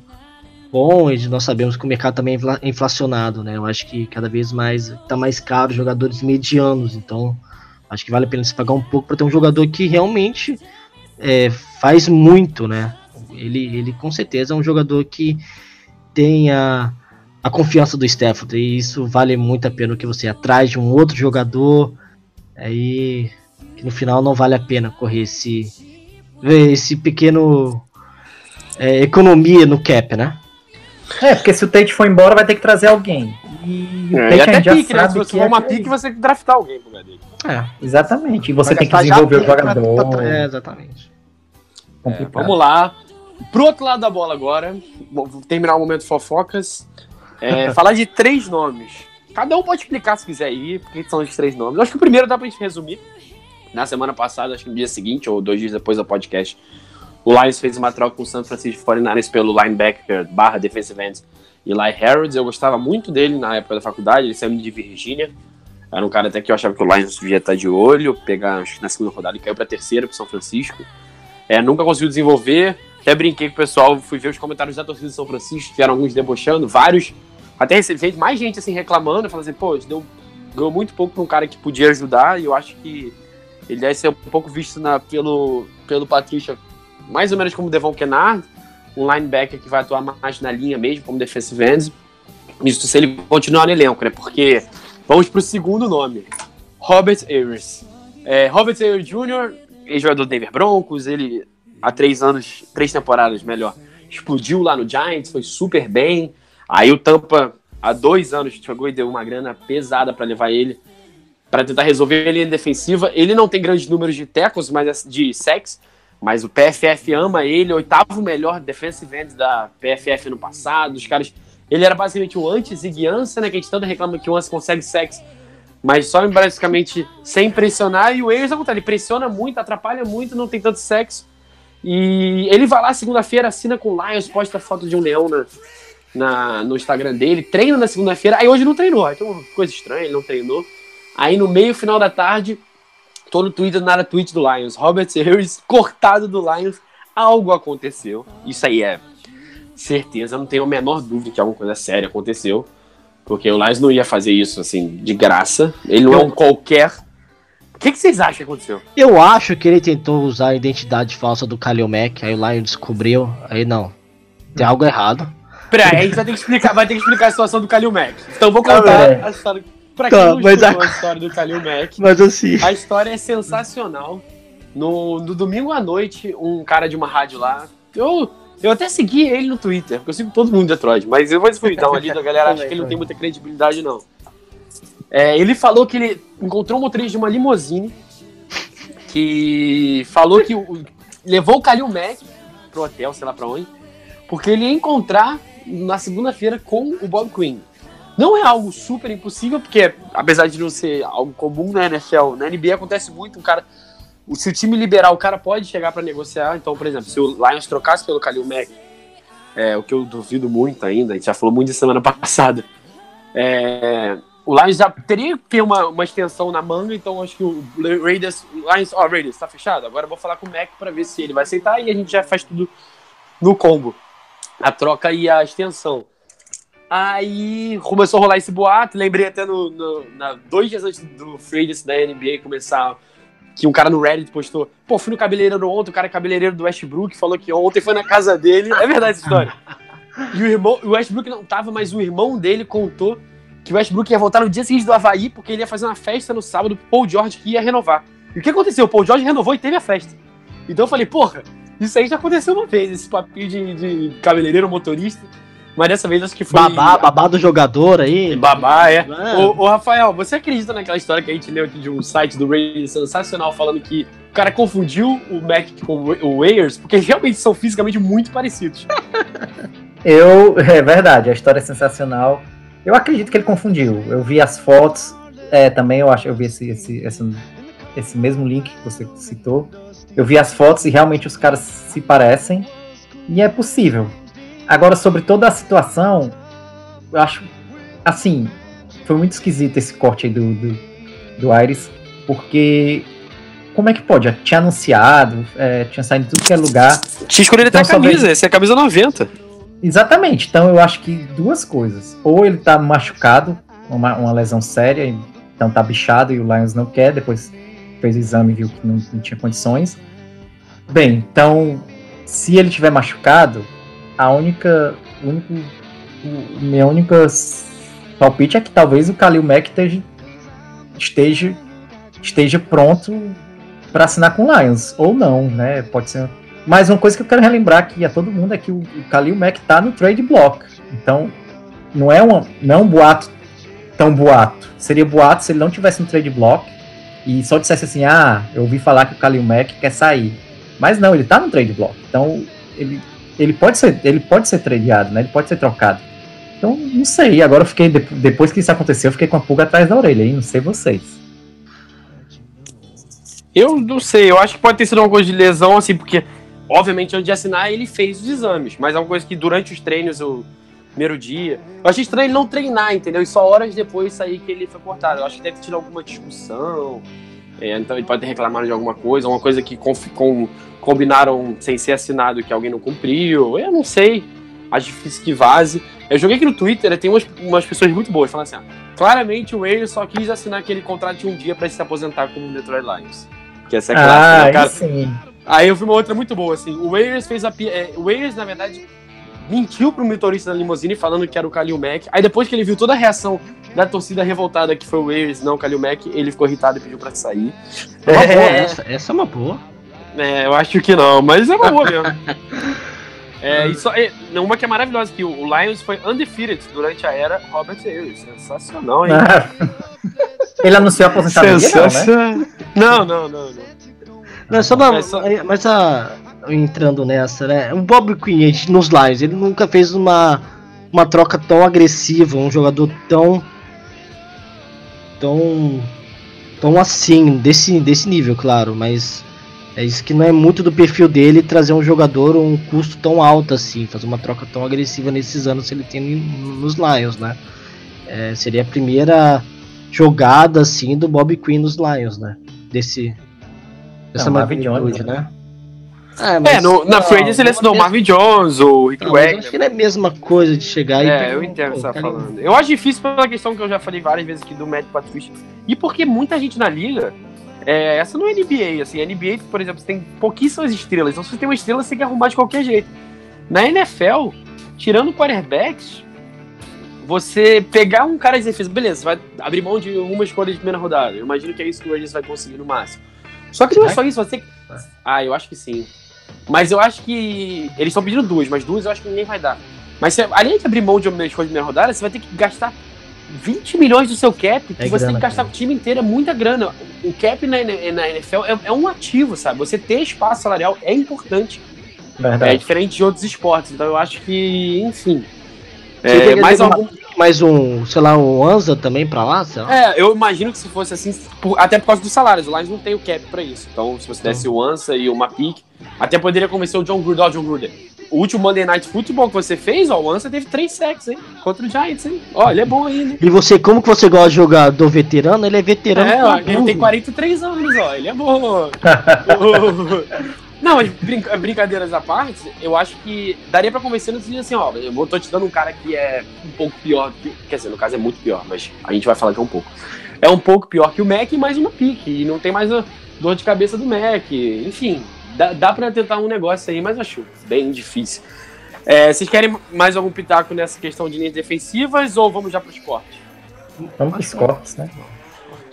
bom, e nós sabemos que o mercado também é inflacionado, né? Eu acho que cada vez mais está mais caro jogadores medianos, então acho que vale a pena se pagar um pouco para ter um jogador que realmente é, faz muito, né? Ele, ele com certeza é um jogador que tem a, a confiança do Stafford, e isso vale muito a pena que você atrás de um outro jogador, aí que no final não vale a pena correr esse ver esse pequeno é, economia no cap, né? É, porque se o Tate for embora, vai ter que trazer alguém. E o é, Tate e até pique, né? Se você for uma é pique, você tem que draftar alguém pro lugar dele. É, exatamente. E você tem que desenvolver o jogador. Pra, pra, é, exatamente. É, vamos lá. Pro outro lado da bola agora. Vou terminar o momento fofocas. É, falar de três nomes. Cada um pode explicar se quiser ir, porque são os três nomes. Eu acho que o primeiro dá pra gente resumir. Na semana passada, acho que no dia seguinte, ou dois dias depois do podcast, o Lions fez uma troca com o San Francisco 49ers pelo linebacker barra defensive end Eli Harrods. Eu gostava muito dele na época da faculdade, ele saiu de Virgínia. Era um cara até que eu achava que o Lions devia estar de olho, pegar na segunda rodada e caiu para terceira para São Francisco. É, nunca conseguiu desenvolver. Até brinquei com o pessoal, fui ver os comentários da torcida de São Francisco, que eram alguns debochando, vários. Até recebi mais gente assim reclamando, falando assim, pô, deu, ganhou muito pouco para um cara que podia ajudar, e eu acho que ele deve ser um pouco visto na, pelo, pelo Patrícia, mais ou menos como Devon Kennard, um linebacker que vai atuar mais na linha mesmo, como defensive end. Isso se ele continuar no elenco, né? Porque vamos para o segundo nome, Robert Ayers. É, Robert Ayers Jr., ex-jogador do Denver Broncos, ele há três anos, três temporadas melhor, explodiu lá no Giants, foi super bem. Aí o Tampa, há dois anos, chegou e deu uma grana pesada para levar ele para tentar resolver a linha defensiva. Ele não tem grandes números de tackles, mas de sacks, mas o PFF ama ele, oitavo melhor defensive end da PFF no passado. Os caras, ele era basicamente o anti-Zig né, que a gente tanto reclama que o Ansem consegue sacks, mas só basicamente sem pressionar. E o Ayers, ao ele pressiona muito, atrapalha muito, não tem tanto sexo. E ele vai lá segunda-feira, assina com o Lions, posta foto de um leão na, na, no Instagram dele, treina na segunda-feira, aí hoje não treinou, então coisa estranha, ele não treinou. Aí no meio, final da tarde, tô no Twitter, nada tweet do Lions, Robert Harris cortado do Lions, algo aconteceu, isso aí é certeza, não tenho a menor dúvida que alguma coisa séria aconteceu, porque o Lions não ia fazer isso assim, de graça, ele não é um qualquer o que, que, vocês acham que aconteceu? Eu acho que ele tentou usar a identidade falsa do Kalil Mack, aí o Lion descobriu, aí não. Tem algo errado. Peraí, a gente vai ter que explicar, vai ter que explicar a situação do Kalil Mack. Então vou contar ah, é. a história. Pra quem tá, não mas a... a história do Kalil Mack, mas assim... a história é sensacional. No, no domingo à noite, um cara de uma rádio lá. Eu, eu até segui ele no Twitter, porque eu sigo todo mundo de Detroit, mas eu vou dar uma lida, a galera acha que ele não tem muita credibilidade, não. É, ele falou que ele encontrou um motorista de uma limousine que falou que o, levou o Kalil Mack pro hotel, sei lá pra onde, porque ele ia encontrar na segunda-feira com o Bob Quinn. Não é algo super impossível, porque apesar de não ser algo comum na NFL, na NBA acontece muito, um cara. Se o time liberar, o cara pode chegar para negociar. Então, por exemplo, se o Lions trocasse pelo Khalil Mack, é, o que eu duvido muito ainda, a gente já falou muito de semana passada, é, o Lions já teria que ter uma, uma extensão na manga, então acho que o Raiders. Lions, ó, oh, Raiders, tá fechado? Agora eu vou falar com o Mac para ver se ele vai aceitar e a gente já faz tudo no combo a troca e a extensão. Aí começou a rolar esse boato, lembrei até no, no na, dois dias antes do Free da NBA começar, que um cara no Reddit postou, pô, fui no cabeleireiro ontem, o cara é cabeleireiro do Westbrook falou que ontem foi na casa dele. É verdade essa história. E o irmão, o Westbrook não tava, mas o irmão dele contou que o Westbrook ia voltar no dia seguinte do Havaí, porque ele ia fazer uma festa no sábado pro Paul George que ia renovar. E o que aconteceu? O Paul George renovou e teve a festa. Então eu falei, porra, isso aí já aconteceu uma vez, esse papinho de, de cabeleireiro motorista. Mas dessa vez acho que foi. Babá, babá do jogador aí. Babá, é. é. Ô, ô, Rafael, você acredita naquela história que a gente leu aqui de um site do Ray sensacional falando que o cara confundiu o Mac com o Wayers, porque realmente são fisicamente muito parecidos. Eu. É verdade, a história é sensacional. Eu acredito que ele confundiu. Eu vi as fotos. É, também eu acho, eu vi esse, esse, esse, esse mesmo link que você citou. Eu vi as fotos e realmente os caras se parecem. E é possível. Agora, sobre toda a situação, eu acho. Assim, foi muito esquisito esse corte aí do, do, do Aires, porque. Como é que pode? Já tinha anunciado, é, tinha saído de tudo que é lugar. Tinha escolhido então, até a camisa, essa é a camisa 90. Exatamente, então eu acho que duas coisas. Ou ele tá machucado, uma, uma lesão séria, então tá bichado e o Lions não quer, depois fez o exame e viu que não, não tinha condições. Bem, então, se ele tiver machucado, a única. Único, minha única palpite é que talvez o Kalil Mack esteja, esteja, esteja pronto para assinar com o Lions. Ou não, né? Pode ser. Mas uma coisa que eu quero relembrar aqui a todo mundo é que o, o Kalil Mack tá no trade block. Então, não é, uma, não é um boato tão boato. Seria boato se ele não tivesse no trade block e só dissesse assim, ah, eu ouvi falar que o Kalil Mack quer sair. Mas não, ele tá no trade block. Então, ele, ele pode ser, ele pode ser tradeado, né? Ele pode ser trocado. Então, não sei. Agora eu fiquei, depois que isso aconteceu, eu fiquei com a pulga atrás da orelha, hein? Não sei vocês. Eu não sei, eu acho que pode ter sido uma coisa de lesão, assim, porque, obviamente, antes de assinar, ele fez os exames, mas é uma coisa que durante os treinos, o primeiro dia. Eu achei estranho ele não treinar, entendeu? E só horas depois sair que ele foi cortado. Eu acho que deve ter tido alguma discussão. É, então ele pode ter reclamado de alguma coisa, uma coisa que com, com, combinaram sem ser assinado que alguém não cumpriu. Eu não sei. Acho difícil que vaze. Eu joguei aqui no Twitter, tem umas, umas pessoas muito boas falando assim: ah, claramente o Wade só quis assinar aquele contrato de um dia para se aposentar como Detroit Lions. Que essa é Ah, clássica, né, aí cara? sim. Aí eu vi uma outra muito boa, assim. O Warriors fez a. É, o Warriors, na verdade, mentiu pro motorista da limusine falando que era o Kalil Mack. Aí depois que ele viu toda a reação da torcida revoltada que foi o Warriors, não o Kalil Mack, ele ficou irritado e pediu pra sair. Uma boa, É, essa, essa é uma boa. É, eu acho que não, mas é uma boa mesmo. É, e só, é, uma que é maravilhosa, que o, Lions foi undefeated durante a era Robert Ayers. Sensacional, hein? Ele anunciou a aposentadoria, não, né? Sensacional. Não, não, não, não. Não, é só uma, É só- Mas a. Entrando nessa, né? O Bob Quinn nos Lions, ele nunca fez uma, uma troca tão agressiva, um jogador tão. tão. tão assim, desse, desse nível, claro, mas. É isso que não é muito do perfil dele trazer um jogador um custo tão alto assim, fazer uma troca tão agressiva nesses anos que ele tem nos Lions, né? É, seria a primeira jogada assim do Bob Quinn nos Lions, né? Desse dessa Não, Marvin Jones, né? É, no, na não, Free Agency ele não, assinou o mas- Marvin Jones, o Rick Não, mas eu Wagner. acho que não é a mesma coisa de chegar e É, eu entendo o que você tá falando. Eu acho difícil pela questão que eu já falei várias vezes aqui do Matt Patricia. E porque muita gente na liga. É, essa não é NBA, assim. NBA, por exemplo, você tem pouquíssimas estrelas. Então, se você tem uma estrela, você tem que arrumar de qualquer jeito. Na NFL, tirando quarterbacks, você pegar um cara de defesa, beleza, você vai abrir mão de uma escolha de primeira rodada. Eu imagino que é isso que o Rodgers vai conseguir no máximo. Só que não é só isso, você. Ah, eu acho que sim. Mas eu acho que. Eles estão pedindo duas, mas duas eu acho que ninguém vai dar. Mas você, além de abrir mão de uma escolha de primeira rodada, você vai ter que gastar 20 milhões do seu cap, que É você tem grana, que gastar cara. o time inteiro, é muita grana. O cap na, na NFL é, é um ativo, sabe? Você ter espaço salarial é importante. É Verdade. diferente de outros esportes. Então eu acho que, enfim. É, queria mais ter uma- algum. mais um, sei lá, um Anza também pra lá, sei lá. É, eu imagino que se fosse assim, por- até por causa dos salários, o Lions não tem o cap pra isso. Então, se você desse o Ansa e uma pick, até poderia convencer o John Gruden, ó, John Gruden. O último Monday Night Football que você fez, ó, o Ansa teve três sacks, hein? Contra o Giants, hein? Ó, ele é bom ainda. E você, como que você gosta de jogador veterano? Ele é veterano. É, ó, ele tem 43 anos, ó, ele é bom. Não, mas brinca- brincadeiras à parte, eu acho que daria pra convencer no sentido assim, ó, eu vou- tô te dando um cara que é um pouco pior, que, quer dizer, no caso é muito pior, mas a gente vai falar que é um pouco. É um pouco pior que o Mac e mais uma pique, e não tem mais a dor de cabeça do Mac, enfim, dá, dá pra tentar um negócio aí, mas acho bem difícil. É, vocês querem mais algum pitaco nessa questão de linhas defensivas ou vamos já pro esporte? Vamos pros cortes, né?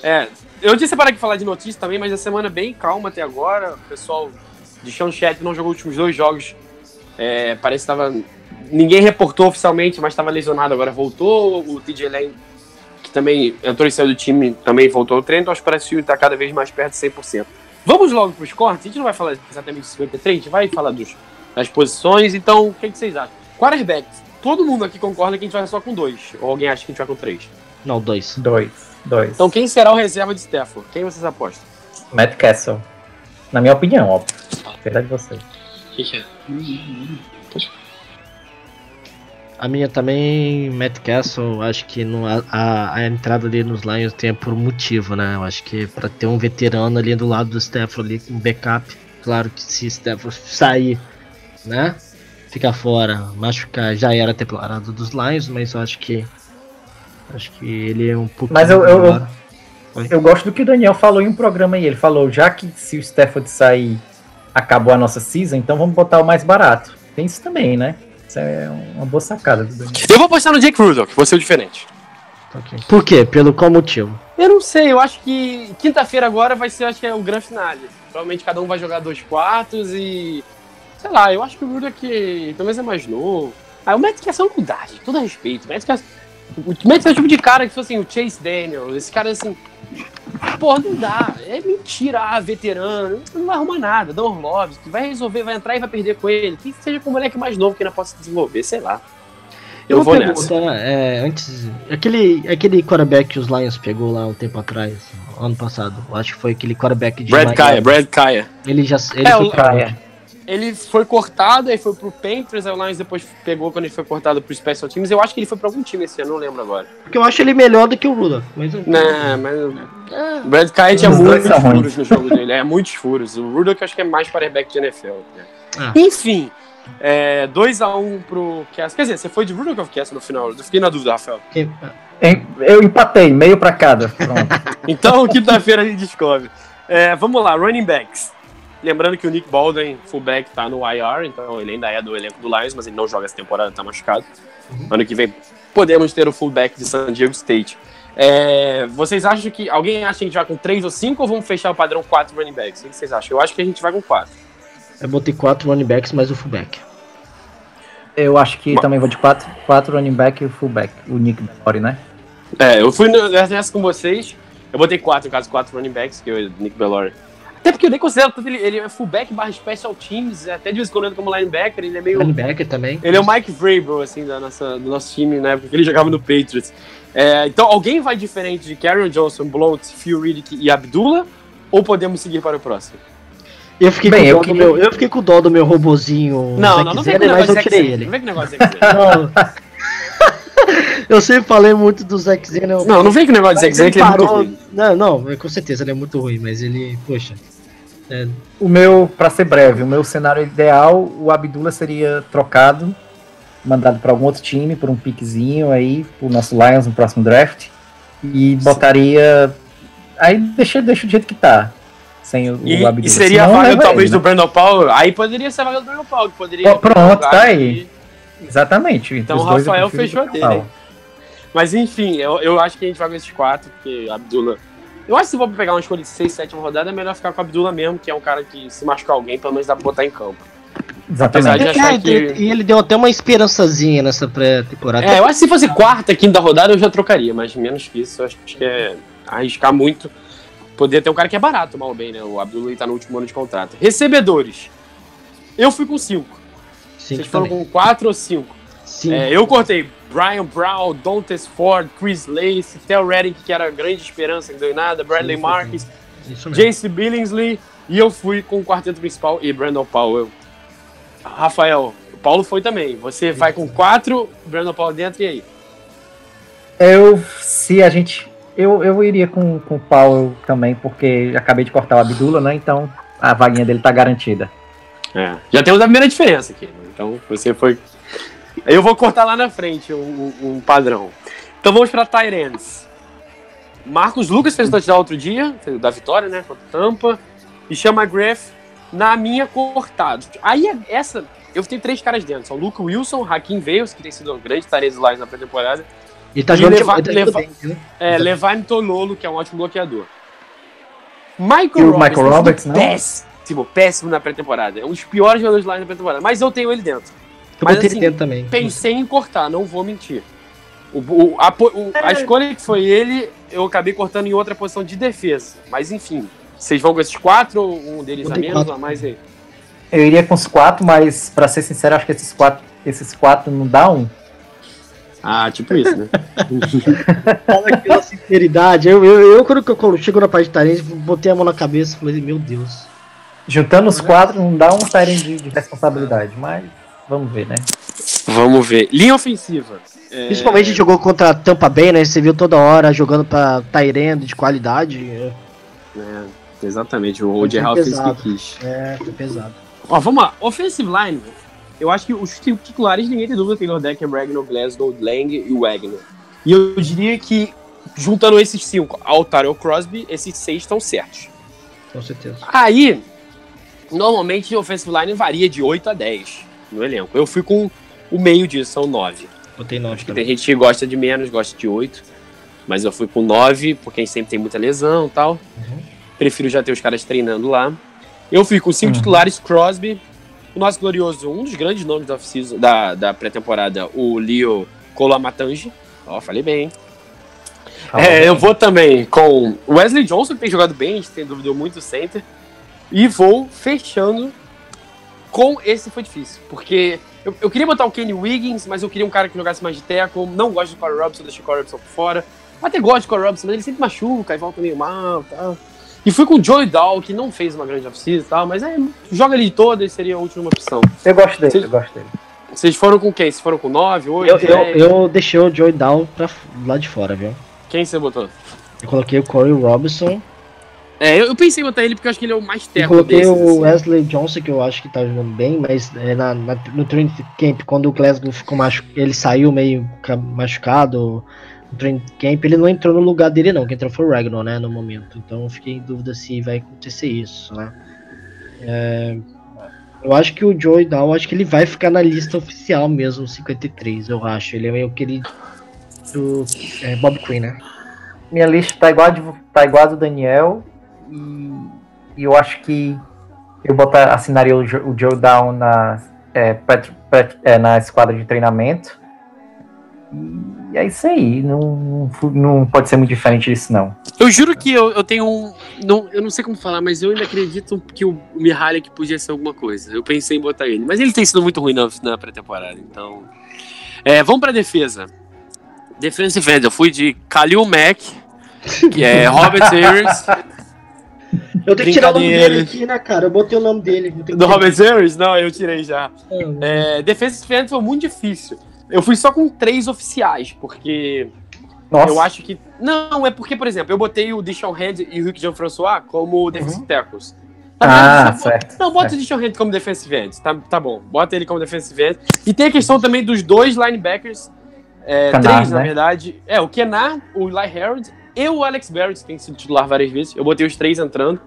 É, eu tinha separado aqui falar de notícia também, mas a semana é bem calma até agora. O pessoal de chão chat não jogou os últimos dois jogos. É, parece que tava. Ninguém reportou oficialmente, mas estava lesionado, agora voltou. O TJ Lane, que também entrou e saiu do time, também voltou ao treino. Então acho que parece que o time está cada vez mais perto de 100%. Vamos logo para os cortes. A gente não vai falar exatamente de 53, a gente vai falar dos, das posições. Então, o que, que vocês acham? Quarterbacks. Todo mundo aqui concorda que a gente vai só com dois. Ou alguém acha que a gente vai com três? Não, dois. Dois. Dois. Então, quem será o reserva de Stafford? Quem vocês apostam? Matt Castle. Na minha opinião, óbvio. Verdade de vocês. O que, que é? A minha também, Matt Castle, acho que no, a, a, entrada dele nos Lions tem por motivo, né? Eu acho que pra ter um veterano ali do lado do Stafford ali, com backup. Claro que se Stafford sair, né? Ficar fora, machucar, já era a temporada dos Lions, mas eu acho que. Acho que ele é um pouco. Mas eu- eu- melhor. Eu gosto do que o Daniel falou em um programa aí. Ele falou, já que se o Stafford sair, acabou a nossa season, então vamos botar o mais barato. Tem isso também, né? Isso é uma boa sacada do Daniel. Eu vou apostar no Jake Rudolph, vou ser o diferente. Ok. Por quê? Pelo qual motivo? Eu não sei, eu acho que quinta-feira agora vai ser, acho que é o grande finale. Provavelmente cada um vai jogar dois quartos e. Sei lá, eu acho que o Rudolph que talvez é mais novo. Ah, o Matt Castle não dá, gente, todo respeito. O Matt Castle, o Matt é o tipo de cara que, tipo assim, o Chase Daniel, esse cara assim. Porra, não dá. É mentira, ah, veterano. Não vai arrumar nada. Dá um love, que vai resolver, vai entrar e vai perder com ele. Que seja com um moleque mais novo que ainda possa se desenvolver, sei lá. Eu Uma vou pergunta, nessa. né? É, antes. Aquele, aquele quarterback que os Lions pegou lá um tempo atrás, ano passado. Acho que foi aquele quarterback de Brad Miami. Kaya, Brad Kaya. Ele já ele É, foi o-? Kaya. Ele foi cortado, aí foi pro Panthers, aí o Lions depois pegou quando ele foi cortado pro Special Teams. Eu acho que ele foi pra algum time esse ano, não lembro agora. Porque eu acho ele melhor do que o Rudolph. Mas eu- Não, mas. O Brad dois muitos são furos no jogo dele. É, muitos furos. O Rudolph eu acho que é mais quarterback de NFL. né? Ah. Enfim, 2x1 pro Cass. Quer dizer, você foi de Rudolph ou Cass no final? Eu fiquei na dúvida, Rafael. Eu empatei, meio pra cada. Então, quinta-feira a gente descobre. É, vamos lá, running backs. Lembrando que o Nick Baldwin, fullback, tá no IR, então ele ainda é do elenco do Lions, mas ele não joga essa temporada, tá machucado. Ano que vem podemos ter o fullback de San Diego State. É, vocês acham que. Alguém acha que a gente vai com 3 ou 5 ou vamos fechar o padrão 4 running backs? O que vocês acham? Eu acho que a gente vai com 4. Eu botei quatro running backs mais o fullback. Eu acho que também vou de quatro, quatro running back e o fullback. O Nick Bori, né? É, eu fui nessa com vocês. Eu botei 4, no caso, 4 running backs, que é o Nick Bellore. Até porque eu nem considero tanto ele, ele é fullback barra special teams, até de vez em quando como linebacker, ele é meio. Linebacker também. Ele é o Mike Vrabel, assim, da nossa, do nosso time, né? Porque ele jogava no Patriots. É, então, alguém vai diferente de Karen Johnson, Blount, Phil Riddick e Abdullah? Ou podemos seguir para o próximo? Eu fiquei, Bem, com eu dó do queria- meu, eu fiquei com dó do meu robozinho. Não, Zack não, não vem com o mas negócio eu de tirei ele. Não vem com o negócio eu sempre falei muito do Zack eu- Não, não vem com o negócio de Zack Zeller, que ele é muito parou- ruim. Não, não, com certeza ele é muito ruim, mas ele, poxa. É, O meu, pra ser breve, o meu cenário ideal, o Abdullah seria trocado, mandado pra algum outro time, por um piquezinho aí, pro nosso Lions no próximo draft. E botaria. Aí deixa, deixa do jeito que tá. Sem o, E, o Abdullah. e seria a Senão, vaga, leva talvez, ele, do né? Brandon Powell. Aí poderia ser a vaga do Brandon Powell, que poderia. Ó, pronto, tá aí. Exatamente. Então o Rafael fechou o dele? Mas enfim, eu, eu acho que a gente vai com esses quatro, porque Abdullah. Eu acho que se for pegar uma escolha de 6, 7 rodada, é melhor ficar com o Abdullah mesmo, que é um cara que se machucar alguém, pelo menos dá pra botar em campo. Exatamente. achar É, que- E ele deu até uma esperançazinha nessa pré-temporada. É, eu acho que se fosse quarta, quinta rodada, eu já trocaria, mas menos que isso, eu acho que é arriscar muito. Poderia ter um cara que é barato, mal ou bem, né? O Abdullah tá no último ano de contrato. Recebedores. Eu fui com 5. Cinco Vocês foram com 4 ou 5? Sim. É, eu cortei Brian Brown, Dontes Ford, Chris Lace, Tel Reddick, que era a grande esperança, que deu em nada, Bradley Marques, Isso mesmo. Jace Billingsley, e eu fui com o quarteto principal e Brandon Powell. Rafael, o Paulo foi também. Você vai com quatro, Brandon Powell dentro, e aí? Eu, se a gente. Eu, eu iria com, com o Powell também, porque acabei de cortar o Abdullah, né? Então a vaguinha dele tá garantida. É, já temos a primeira diferença aqui. né? Então você foi. Eu vou cortar lá na frente um, um- um padrão. Então vamos para Tyrants. Marcos Lucas fez o touchdown outro dia, o da vitória, né? Contra o Tampa. E chama Greff na minha cortada. Aí essa. Eu tenho três caras dentro. São Luke Wilson, Hakim Veils, que tem sido um grande Tyrants do Lions na pré-temporada. Ele tá E jogando tá jogando levar- bem, né? É, Exato. Levine Tololo, que é um ótimo bloqueador. Michael E o Roberts, Michael Roberts, péssimo, péssimo na pré-temporada. É um dos piores jogadores lá na pré-temporada. Mas eu tenho ele dentro. Eu Mas, botei assim, também. Pensei em cortar, não vou mentir. O, o- a, o- a escolha que foi ele, eu acabei cortando em outra posição de defesa. Mas enfim, vocês vão com esses quatro ou um deles a menos quatro. ou a mais aí? Eu iria com os quatro, mas pra ser sincero, acho que esses quatro, esses quatro não dá um. Ah, tipo isso, né? Fala aquela sinceridade. Eu, eu, eu, quando eu chego na parte de Tarente, botei a mão na cabeça e falei, meu Deus. Juntando os quatro não dá um Tyrant de, de responsabilidade, mas vamos ver, né? Vamos ver. Linha ofensiva. É, Principalmente a gente jogou contra a Tampa Bay, né? Você viu toda hora jogando pra Tyrande de qualidade. É, é, exatamente, o Roger Hall fez o que quis. é foi pesado. Ó, vamos lá. Offensive line, eu acho que os titulares, ninguém tem dúvida, Taylor Decker, Ragnar, Glasgow, Lang e Wagner. E eu diria que, juntando esses cinco Tyrell Crosby, esses seis estão certos. Com certeza. Aí, normalmente o offensive line varia de 8 a 10 no elenco. Eu fui com o meio disso, são 9. Botei nove tem gente que gosta de menos, gosta de 8. Mas eu fui com 9, porque a gente sempre tem muita lesão e tal. Uhum. Prefiro já ter os caras treinando lá. Eu fui com cinco Uhum. titulares, Crosby, o nosso glorioso, um dos grandes nomes da, da, da pré-temporada, o Leo Colamatangi. Ó, falei bem, hein? É, eu vou também com Wesley Johnson, que tem jogado bem, a gente tem dúvida muito do center. E vou fechando com esse foi difícil, porque eu, eu queria botar o Kenny Wiggins, mas eu queria um cara que jogasse mais de tackle. Não gosto do Corey Robson, deixei o Corey Robson por fora. Até gosto de Corey Robinson, mas ele sempre machuca e volta meio mal e tal. E fui com o Joey Dow, que não fez uma grande oficina e tal, mas é, joga ele de todas seria a última opção. Eu gosto dele, Vocês- eu gosto dele. Vocês foram com quem? Vocês foram com 9, 8, Eu, eu, 10? eu deixei o Joey Down pra lá de fora, viu? Quem você botou? Eu coloquei o Corey Robinson É, eu, eu pensei em botar ele porque eu acho que ele é o mais e teco coloquei desses, o assim. Wesley Johnson, que eu acho que tá jogando bem, mas é, na, na- no training camp, quando o Glasgow ficou machu... ele saiu meio ca- machucado no training camp, ele não entrou no lugar dele não, quem entrou foi o Ragnar, né, no momento. Então eu fiquei em dúvida se vai acontecer isso, né. É, eu acho que o Joey Dow, acho que ele vai ficar na lista oficial mesmo, 53, eu acho. Ele é meio aquele do é, Bob Quinn, né. Minha lista tá igual a, de, tá igual a do Daniel. E, e eu acho que eu botar, assinaria o, o Joe Down na, é, pet- pet- é, na esquadra de treinamento. E é isso aí. Não, não pode ser muito diferente disso, não. Eu juro que eu, eu tenho um. Não, eu não sei como falar, mas eu ainda acredito que o Mihalik podia ser alguma coisa. Eu pensei em botar ele. Mas ele tem sido muito ruim na, na pré-temporada, então. É, vamos pra defesa. Defensive end, eu fui de Khalil Mack, que é Robert Ayers. Eu tenho que tirar o nome dele aqui, né, cara? Eu botei o nome dele. Do que- Robert Ayers? Não, eu tirei já. É, É, defensive end foi muito difícil. Eu fui só com três oficiais, porque Nossa, eu acho que. Não, é porque, por exemplo, eu botei o Dishon Hand e o Rick Jean-François como defensive tackles. Na Ah, você- certo. Não, bota certo. o Dishon Hand como defensive end. Tá, tá bom. Bota ele como defensive end. E tem a questão também dos dois linebackers. É, Kennard, três, na né? verdade. É, o Kennard, o Eli Harold e o Alex Barrett, que tem sido titular várias vezes. Eu botei os três entrando.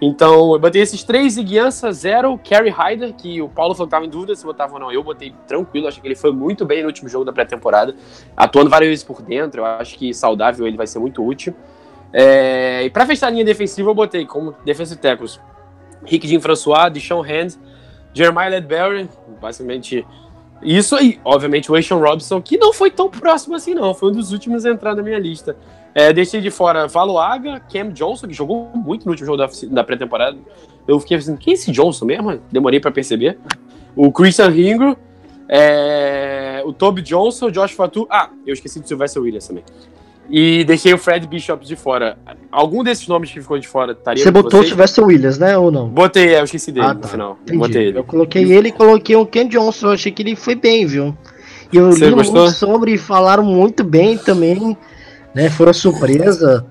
Então, eu botei esses três e zero, Kerry Hyder, que o Paulo falou que tava em dúvida se botava ou não. Eu botei tranquilo, achei que ele foi muito bem no último jogo da pré-temporada, atuando várias vezes por dentro. Eu acho que saudável ele vai ser muito útil. É, e pra fechar a linha defensiva, eu botei como defensive tackles Rick Jean François, Deshaun Hand, Jeremiah Ledbetter, basicamente isso aí. Obviamente o Ashon Robinson, que não foi tão próximo assim, não. Foi um dos últimos a entrar na minha lista. É, deixei de fora Valoaga, Cam Johnson, que jogou muito no último jogo da, da pré-temporada. Eu fiquei assim, quem é esse Johnson mesmo? Demorei pra perceber. O Christian Ringro, é, o Toby Johnson, o Josh Fatu. Ah, eu esqueci do Sylvester Williams também. E deixei o Fred Bishop de fora. Algum desses nomes que ficou de fora estaria Você botou o vocês? Sylvester Williams, né? Ou não? Botei, é, eu esqueci dele Ah, no tá. final. Entendi. Botei ele. Eu coloquei ele e coloquei o Ken Johnson. Eu achei que ele foi bem, viu? E eu Você li gostou? sobre e falaram muito bem também. Né? Foram surpresa.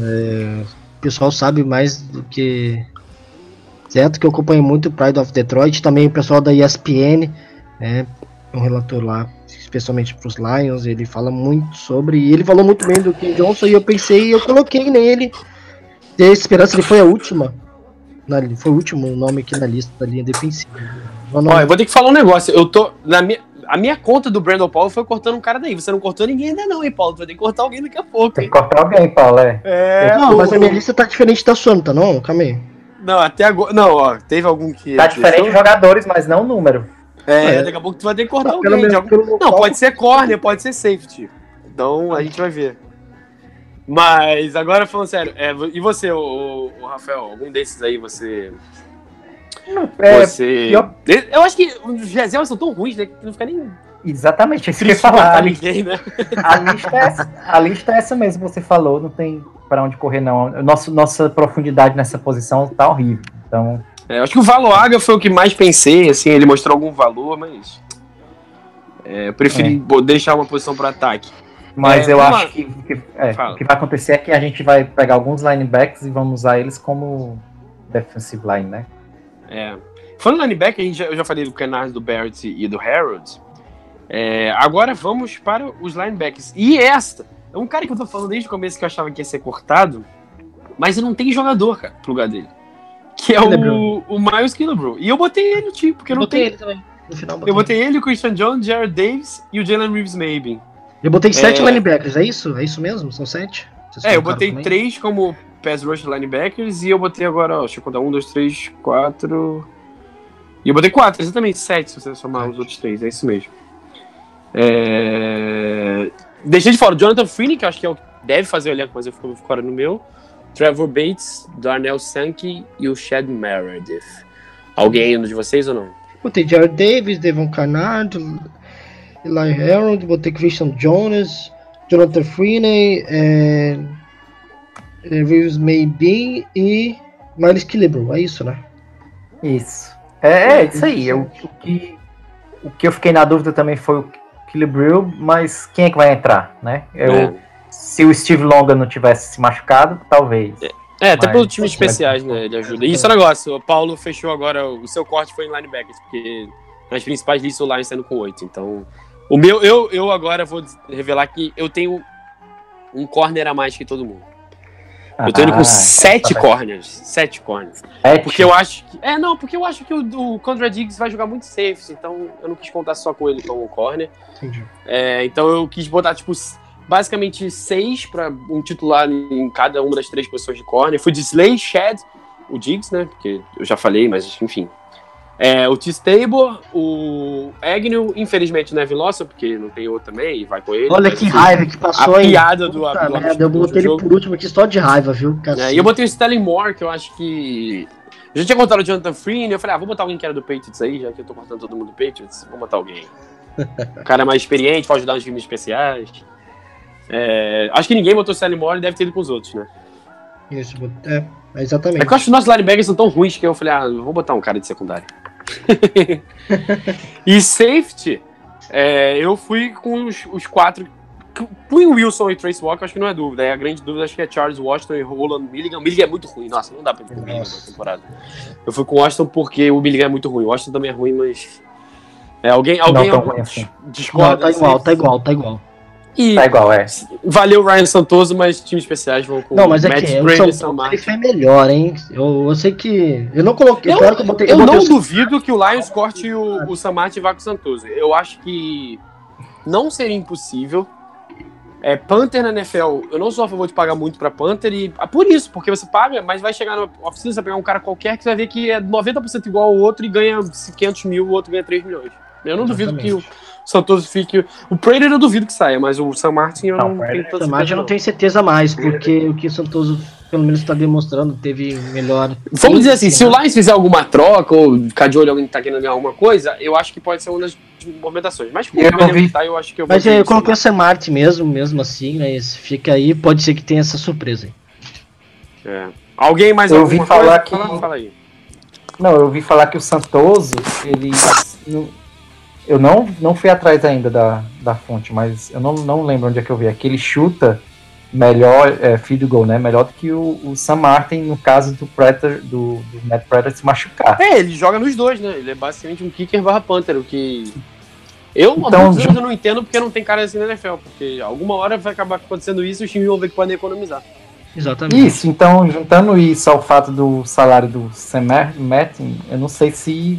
É, o pessoal sabe mais do que. Certo? Que eu acompanho muito o Pride of Detroit. Também o pessoal da ESPN. Né? Um relator lá, especialmente para os Lions. Ele fala muito sobre. E ele falou muito bem do Ken Johnson. E eu pensei, eu coloquei nele. Dei esperança, ele foi a última. Na, foi o último nome aqui na lista da linha defensiva. O nome- Ó, eu vou ter que falar um negócio. Eu tô. Na minha, a minha conta do Brandon Paulo foi cortando um cara daí. Você não cortou ninguém ainda, não, hein, Paulo? Tu vai ter que cortar alguém daqui a pouco, Tem hein? que cortar alguém, Paulo, é. É, não, o- mas a minha lista tá diferente da sua, não tá não? Calma aí. Não, até agora. Não, ó, teve algum que. Tá diferente de jogadores, mas não o número. É, É. daqui a pouco tu vai ter que cortar Tá, alguém. menos algum- Não, local. pode ser corner, pode ser safety. Então a gente vai ver. Mas agora falando sério, é, e você, o, o Rafael, algum desses aí você. É, você. pior- Eu acho que os reservas são tão ruins, né? Que não fica nem exatamente, é isso que eu ia falar. A lista, ninguém, né? a lista é essa, a lista é essa mesmo que você falou, não tem pra onde correr, não. Nosso, nossa profundidade nessa posição tá horrível. Então, É, acho que o Valoaga foi o que mais pensei, assim, ele mostrou algum valor, mas. é, eu preferi bo- deixar uma posição para ataque. mas É, eu acho que, que- é, o que vai acontecer é que a gente vai pegar alguns linebacks e vamos usar eles como defensive line, né? É. Falando linebacker, a gente já- eu já falei do Kennard, do Barrett e do Harold. É, agora vamos para os linebackers. E esta é um cara que eu tô falando desde o começo que eu achava que ia ser cortado, mas não tem jogador, cara, pro lugar dele. Que é o, o Miles Killebrew. E eu botei ele no time, porque eu não botei tenho. ele também. No final Eu botei ele, o Christian Jones, Jared Davis e o Jalen Reeves Maybe. Eu botei sete É. linebackers, é isso? É isso mesmo? São sete? Vocês É, eu botei também? três como pass rush linebackers e eu botei agora, ó, deixa eu contar, um, dois, três, quatro... E eu botei quatro, exatamente, sete, se você somar os outros três, é isso mesmo. É... Deixei de fora o Jonathan Freeney, que eu acho que é o que deve fazer o elenco, mas eu fico fora no meu. Trevor Bates, Darnell Sankey e o Chad Meredith. Alguém aí de vocês ou não? Botei Jared Davis, Devon Carnard, Eli Harold, botei Christian Jones, Jonathan Freeney, é, Reeves Maybe e Miles Killebrew, é isso, né? Isso. É, é isso aí. Eu, o, que, o que eu fiquei na dúvida também foi o Killebrew, mas quem é que vai entrar, né? Eu, É. Se o Steve Longa não tivesse se machucado, talvez. É, até Mas- pelo time especiais, né? Ele ajuda. E isso é o negócio. O Paulo fechou agora. O seu corte foi em linebackers, porque nas principais listas o Lions saindo com oito. Então, o meu, eu, eu agora vou revelar que eu tenho um corner a mais que todo mundo. Eu tô indo com Ah, sete tá corners. Sete corners. Sete? Porque eu acho que. É, não, porque eu acho que o, o Contra Diggs vai jogar muito safe, então eu não quis contar só com ele como corner. Entendi. É, então eu quis botar, tipo, basicamente seis para um titular em cada uma das três posições de corner. Fui de Slay, Shed, o Diggs, né? Porque eu já falei, mas enfim. É, o T-Stable, o Agnew, infelizmente o Nevin Lawson, porque não tem outro também, e vai com ele. Olha que assim, raiva que passou a aí. piada do- Puta do- merda, eu botei ele por último aqui só de raiva, viu? É, e eu botei o Stelling Moore, que eu acho que. Eu já tinha contado o Jonathan Freeney, eu falei, ah, vou botar alguém que era do Patriots aí, já que eu tô cortando todo mundo do Patriots, vou botar alguém. o cara é mais experiente, pode ajudar nos filmes especiais. É, acho que ninguém botou o Stelling Moore e deve ter ido com os outros, né? Isso, é, é exatamente. É que eu acho que os nossos linebackers são tão ruins que eu falei, ah, vou botar um cara de secundário. e safety, é, eu fui com os, os quatro. Queen Wilson e Trace Walker, acho que não é dúvida. É a grande dúvida, acho que é Charles Washington e Roland Milligan. O Milligan é muito ruim, nossa, não dá pra ir com o Milligan Nossa. na temporada. Eu fui com o Washington porque o Milligan é muito ruim. O Washington também é ruim, mas. É, alguém alguém tão ruim assim. discorda. Não, tá igual, tá igual, tá igual. E Tá igual, é. valeu o Ryan Santoso, mas times especiais vão com Não, mas é Matt que o Brady São e Paulo foi melhor, hein? Eu, eu sei que. Eu não coloquei. Eu, claro que eu botei, eu botei não duvido que o Lions corte o, o Samart e vá com o Santoso. Eu acho que não seria impossível. É, Panther na NFL, eu não sou a favor de pagar muito pra Panther e ah, por isso, porque você paga, mas vai chegar na oficina, você vai pegar um cara qualquer que você vai ver que é 90% igual ao outro e ganha 500 mil, o outro ganha 3 milhões. Eu não duvido que o Santoso fique. O Prater eu duvido que saia, mas o Sam Martin eu Não, não, tenho tanta eu não tenho certeza mais, porque o que o Santoso pelo menos está demonstrando teve melhor. Vamos dizer assim, se o Lions fizer alguma troca ou ficar de olho em alguém que tá querendo ganhar alguma coisa, eu acho que pode ser uma das movimentações. Mas como Eu Benjamin vi- tá, eu acho que eu vou Mas é, eu coloquei né? o Samart mesmo, mesmo assim, mas fica aí, pode ser que tenha essa surpresa aí. É. Alguém mais Eu alguma ouvi falar coisa? que- Fala, fala aí. Não, eu ouvi falar que o Santoso, ele. Eu não, não fui atrás ainda da, da fonte, mas eu não, não lembro onde é que eu vi. Aqui ele chuta melhor, é, field goal, né? Melhor do que o, o Sam Martin no caso do Predator, do, do Matt Predator se machucar. É, ele joga nos dois, né? Ele é basicamente um kicker barra Panther, o que. Eu, Então, anos, eu não entendo porque não tem cara assim na NFL, porque alguma hora vai acabar acontecendo isso e os times vão ver que podem economizar. Exatamente. Isso, então, juntando isso ao fato do salário do Sam Martin, eu não sei se.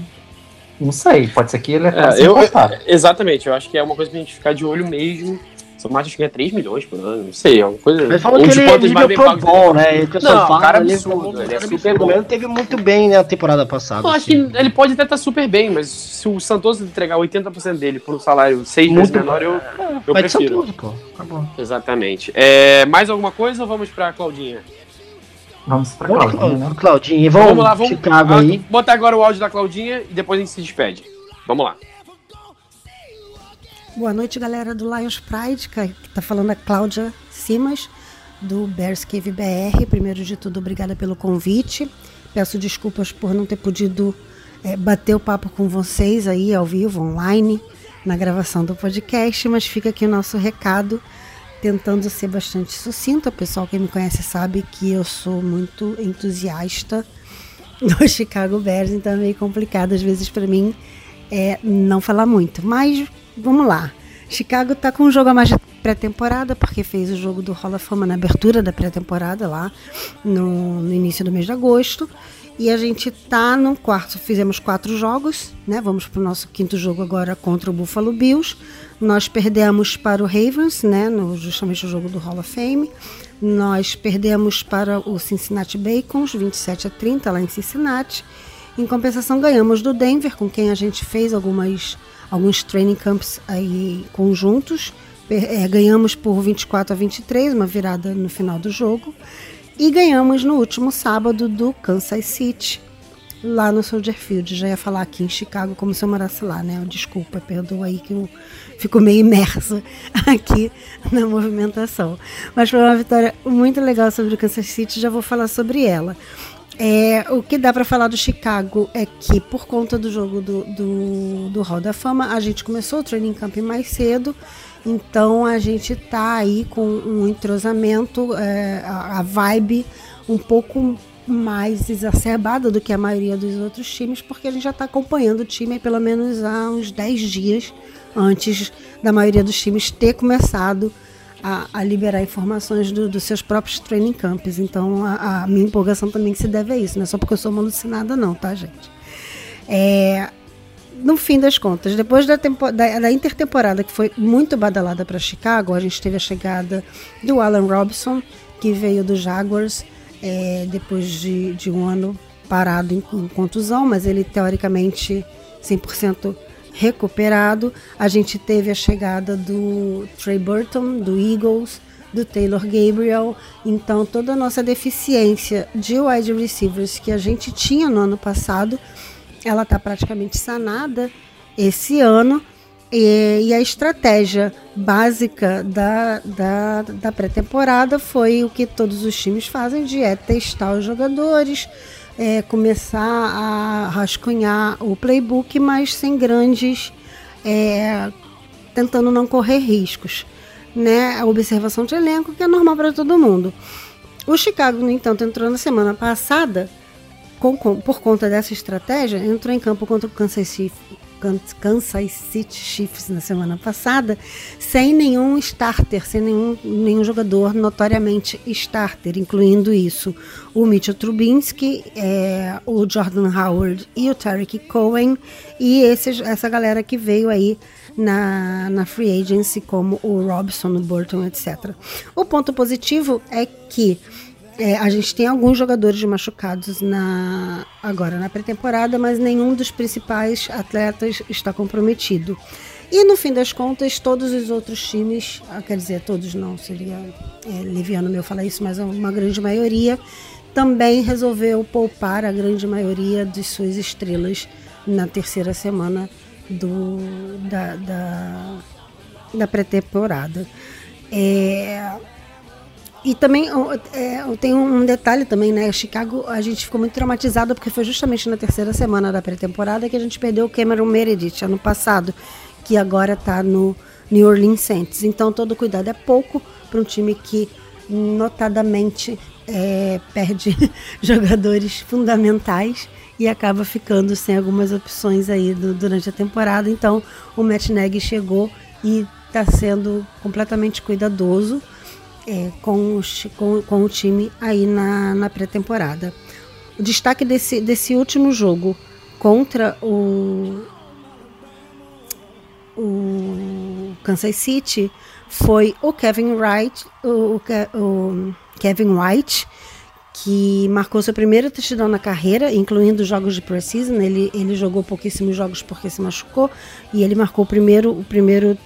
Não sei, pode ser que ele é, É, eu- cortado. Exatamente, eu acho que é uma coisa pra gente ficar de olho mesmo. São mais ganha 3 milhões por ano, não sei, é uma coisa. Mas falou um que ele, ele bem pro bom, né? O pessoal Não, fala, cara ele, absurdo, ele é super absurdo, bom. Ele teve muito bem na temporada passada. Eu acho assim. que ele pode até estar super bem, mas se o Santos entregar 80% dele por um salário seis vezes Muito menor, eu, eu prefiro. Santoso, pô. Tá. Exatamente. É, mais alguma coisa ou vamos pra Claudinha? Vamos pra Vamos, Claudinha, né? E vamos, vamos lá, vamos Chicago ah, aí. botar agora o áudio da Claudinha e depois a gente se despede. Vamos lá. Boa noite, galera do Lions Pride, que tá falando a Cláudia Simas, do Bears Cave BR. Primeiro de tudo, obrigada pelo convite. Peço desculpas por não ter podido é, bater o papo com vocês aí ao vivo, online, na gravação do podcast, mas fica aqui o nosso recado, tentando ser bastante sucinto. O pessoal que me conhece sabe que eu sou muito entusiasta do Chicago Bears, então é meio complicado às vezes para mim é, não falar muito. Mas vamos lá. Chicago tá com um jogo a mais pré-temporada, porque fez o jogo do of Fama na abertura da pré-temporada lá no, no início do mês de agosto. E a gente tá no quarto, fizemos quatro jogos, né? Vamos pro nosso quinto jogo agora contra o Buffalo Bills. Nós perdemos para o Ravens, né? No, justamente o jogo do Hall of Fame. Nós perdemos para o Cincinnati Bacons, 27 a 30, lá em Cincinnati. Em compensação, ganhamos do Denver, com quem a gente fez algumas, alguns training camps aí conjuntos. É, ganhamos por 24 a 23, uma virada no final do jogo. E ganhamos no último sábado do Kansas City lá no Soldier Field. Já ia falar aqui em Chicago como se eu morasse lá, né? Desculpa, perdoa aí que eu fico meio imersa aqui na movimentação. Mas foi uma vitória muito legal sobre o Kansas City, já vou falar sobre ela. É, o que dá para falar do Chicago é que, por conta do jogo do, do, do Hall da Fama, a gente começou o training camp mais cedo, então a gente tá aí com um entrosamento, é, a, a vibe um pouco mais exacerbada do que a maioria dos outros times, porque a gente já está acompanhando o time pelo menos há uns 10 dias antes da maioria dos times ter começado a, a liberar informações do, dos seus próprios training camps. Então a, a, minha empolgação também se deve a isso, não é só porque eu sou uma alucinada, não, tá, gente? É, no fim das contas, depois da, tempo, da, da intertemporada que foi muito badalada para Chicago, a gente teve a chegada do Alan Robson, que veio do Jaguars é, depois de, de um ano parado em, em contusão, mas ele teoricamente 100% recuperado. A gente teve a chegada do Trey Burton, do Eagles, do Taylor Gabriel. Então, toda a nossa deficiência de wide receivers que a gente tinha no ano passado, ela está praticamente sanada esse ano. E, e, a estratégia básica da, da, da pré-temporada foi o que todos os times fazem, de é testar os jogadores, é, começar a rascunhar o playbook, mas sem grandes. É, tentando não correr riscos. Né? A observação de elenco, que é normal para todo mundo. O Chicago, no entanto, entrou na semana passada, com, com, por conta dessa estratégia, entrou em campo contra o Kansas City, Kansas City Chiefs na semana passada, sem nenhum starter, sem nenhum, nenhum jogador notoriamente starter, incluindo isso o Mitchell Trubisky, é, o Jordan Howard e o Tarek Cohen, e esse, essa galera que veio aí na, na free agency, como o Robson, o Burton, etc. O ponto positivo é que é, a gente tem alguns jogadores machucados na agora na pré-temporada, mas nenhum dos principais atletas está comprometido. E no fim das contas, todos os outros times, ah, quer dizer, todos não, seria é, meu falar isso, mas uma grande maioria, também resolveu poupar a grande maioria de suas estrelas na terceira semana do, da, da, da pré-temporada. É, e também é, tem um detalhe também, né? Chicago, a gente ficou muito traumatizado porque foi justamente na terceira semana da pré-temporada que a gente perdeu o Cameron Meredith ano passado, que agora está no New Orleans Saints. Então todo cuidado é pouco para um time que notadamente é, perde jogadores fundamentais e acaba ficando sem algumas opções aí do, durante a temporada. Então o Matt Nagy chegou e está sendo completamente cuidadoso é, com, com, com, o time aí na, na pré-temporada. O destaque desse, desse último jogo contra o, o Kansas City foi o Kevin Wright, o, o Kevin White, que marcou seu primeiro touchdown na carreira, incluindo jogos de preseason. Ele, ele jogou pouquíssimos jogos porque se machucou e ele marcou o primeiro, o primeiro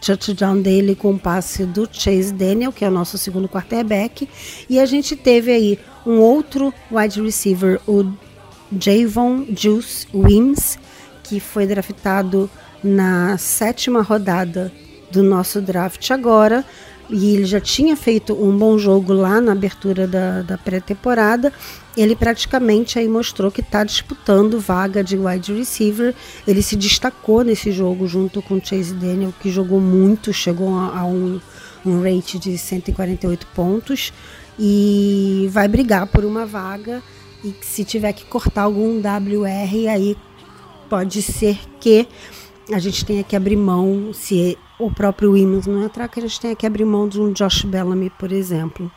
touchdown dele com o passe do Chase Daniel, que é o nosso segundo quarterback. E a gente teve aí um outro wide receiver, o Javon Juice Wims, que foi draftado na sétima rodada do nosso draft agora e ele já tinha feito um bom jogo lá na abertura da, da pré-temporada. Ele praticamente aí mostrou que está disputando vaga de wide receiver. Ele se destacou nesse jogo junto com Chase Daniel, que jogou muito, chegou a, a um, um rate de 148 pontos e vai brigar por uma vaga. E se tiver que cortar algum WR, aí pode ser que a gente tenha que abrir mão, se o próprio Williams não entrar, que a gente tenha que abrir mão de um Josh Bellamy, por exemplo.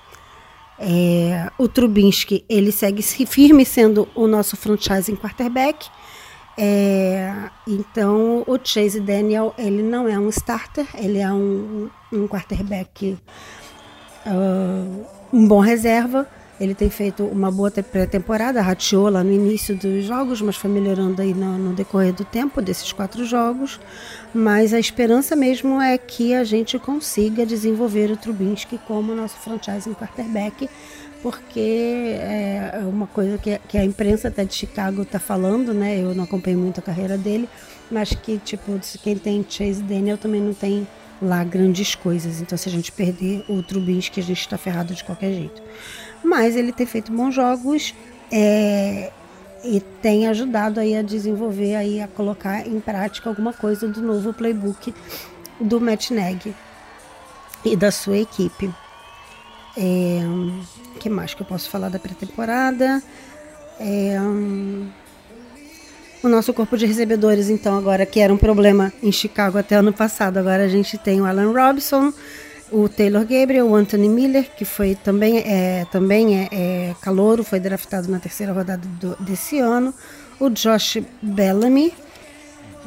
É, o Trubinsky, ele segue firme sendo o nosso franchising quarterback. É, então, o Chase Daniel, ele não é um starter, ele é um, um quarterback, uh, um bom reserva. Ele tem feito uma boa pré-temporada, rateou lá no início dos jogos, mas foi melhorando aí no, no, decorrer do tempo desses quatro jogos. Mas a esperança mesmo é que a gente consiga desenvolver o Trubinsky como nosso franchise quarterback porque é uma coisa que, que a imprensa até de Chicago está falando, né? Eu não acompanho muito a carreira dele, mas que, tipo, quem tem Chase Daniel também não tem lá grandes coisas. Então, se a gente perder o Trubinsky, a gente está ferrado de qualquer jeito. Mas ele tem feito bons jogos é, e tem ajudado aí a desenvolver, aí a colocar em prática alguma coisa do novo playbook do Matt Nagy e da sua equipe. É, que mais que eu posso falar da pré-temporada? É, o nosso corpo de recebedores, então, agora que era um problema em Chicago até ano passado, agora a gente tem o Alan Robson, o Taylor Gabriel, o Anthony Miller, que foi também é, também é, é calouro, foi draftado na terceira rodada do, desse ano, o Josh Bellamy,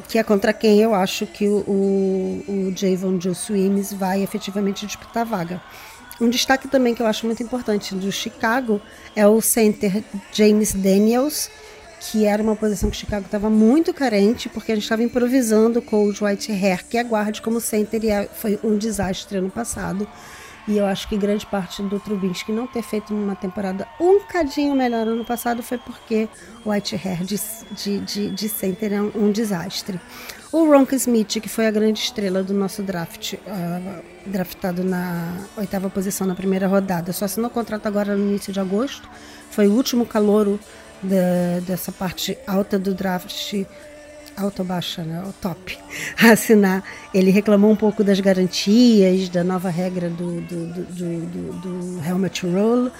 que é contra quem eu acho que o, o, o Javon Swims vai efetivamente disputar a vaga. Um destaque também que eu acho muito importante do Chicago é o center James Daniels, que era uma posição que Chicago estava muito carente, porque a gente estava improvisando com o White Hair, que é guarde como center e é, foi um desastre ano passado. E eu acho que grande parte do Trubinsky não ter feito uma temporada um cadinho melhor ano passado foi porque o White Hair de, de, de, de center é um, um, desastre. O Ronk Smith, que foi a grande estrela do nosso draft, uh, draftado na oitava posição na primeira rodada, só assinou contrato agora no início de agosto. Foi o último calouro da, dessa parte alta do draft, alta baixa, né, o top, assinar. Ele reclamou um pouco das garantias, da nova regra do, do, do, do, do helmet roll.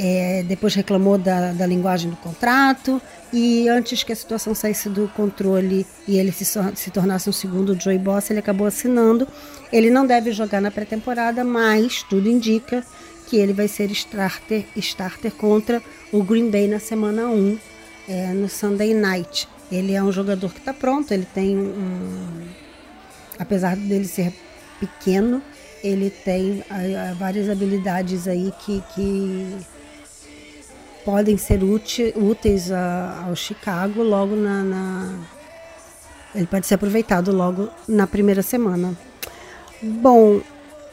É, depois reclamou da, da linguagem do contrato e antes que a situação saísse do controle e ele se, se tornasse um segundo Joey Boss, ele acabou assinando. Ele não deve jogar na pré-temporada, mas tudo indica que ele vai ser starter, starter contra o Green Bay na semana 1, é, no Sunday Night. Ele é um jogador que está pronto, ele tem um. Apesar dele ser pequeno, ele tem várias habilidades aí que, que podem ser úteis, úteis a, ao Chicago logo na, na. Ele pode ser aproveitado logo na primeira semana. Bom,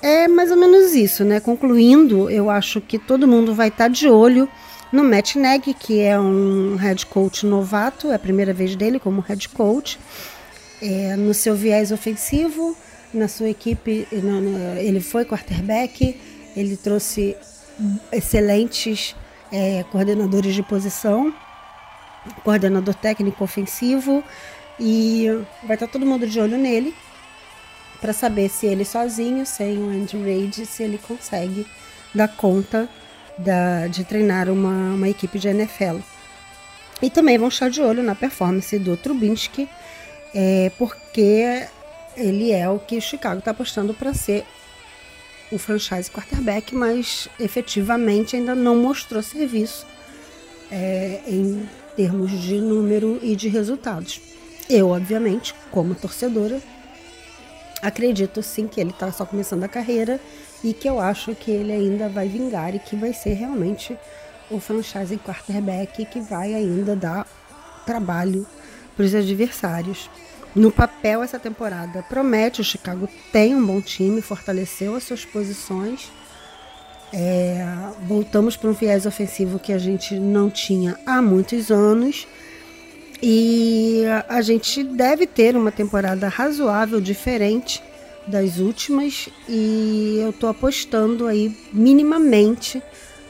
é mais ou menos isso, né? Concluindo, eu acho que todo mundo vai estar tá de olho no Matt Nagy, que é um head coach novato, é a primeira vez dele como head coach, é, no seu viés ofensivo, na sua equipe, no, no, ele foi quarterback, ele trouxe excelentes é, coordenadores de posição, coordenador técnico ofensivo, e vai estar todo mundo de olho nele para saber se ele sozinho, sem o Andy Reid, se ele consegue dar conta da, de treinar uma, uma equipe de NFL. E também vão estar de olho na performance do Trubinsky, é, porque ele é o que o Chicago está apostando para ser o franchise quarterback, mas efetivamente ainda não mostrou serviço é, em termos de número e de resultados. Eu, obviamente, como torcedora, acredito sim que ele está só começando a carreira e que eu acho que ele ainda vai vingar e que vai ser realmente o franchise quarterback que vai ainda dar trabalho para os adversários. No papel, essa temporada promete. O Chicago tem um bom time, fortaleceu as suas posições. É, voltamos para um viés ofensivo que a gente não tinha há muitos anos. E a gente deve ter uma temporada razoável, diferente das últimas. E eu estou apostando aí minimamente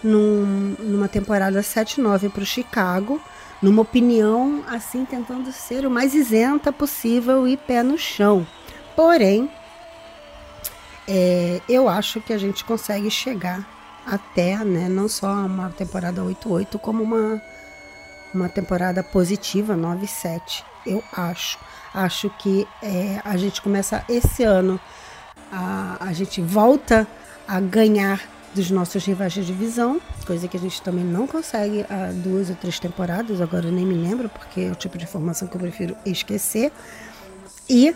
num, numa temporada 7-9 para o Chicago. Numa opinião, assim, tentando ser o mais isenta possível e pé no chão. Porém, é, eu acho que a gente consegue chegar até, né, não só uma temporada 8-8, como uma uma temporada positiva, 9-7, eu acho. Acho que é, a gente começa esse ano, a, a gente volta a ganhar dos nossos rivais de divisão, coisa que a gente também não consegue há duas ou três temporadas, agora eu nem me lembro, porque é o tipo de informação que eu prefiro esquecer. E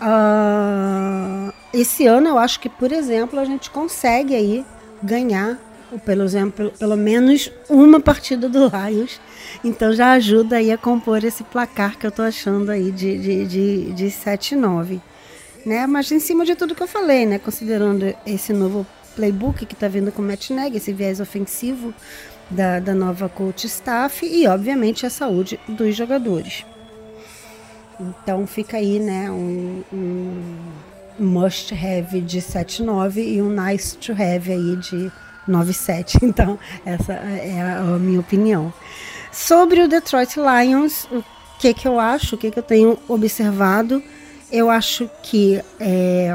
uh, esse ano eu acho que, por exemplo, a gente consegue aí ganhar pelo exemplo, pelo menos uma partida do Lions. Então já ajuda aí a compor esse placar que eu tô achando aí de, de, de, de 7-9. Né? Mas em cima de tudo que eu falei, né? Considerando esse novo playbook que está vindo com o Matt Nagy, esse viés ofensivo da, da nova coach staff e, obviamente, a saúde dos jogadores. Então fica aí, né, um, um must have de 7.9 e um nice to have aí de 9.7. Então, essa é a, a minha opinião. Sobre o Detroit Lions, o que, que eu acho, o que, que eu tenho observado, eu acho que é,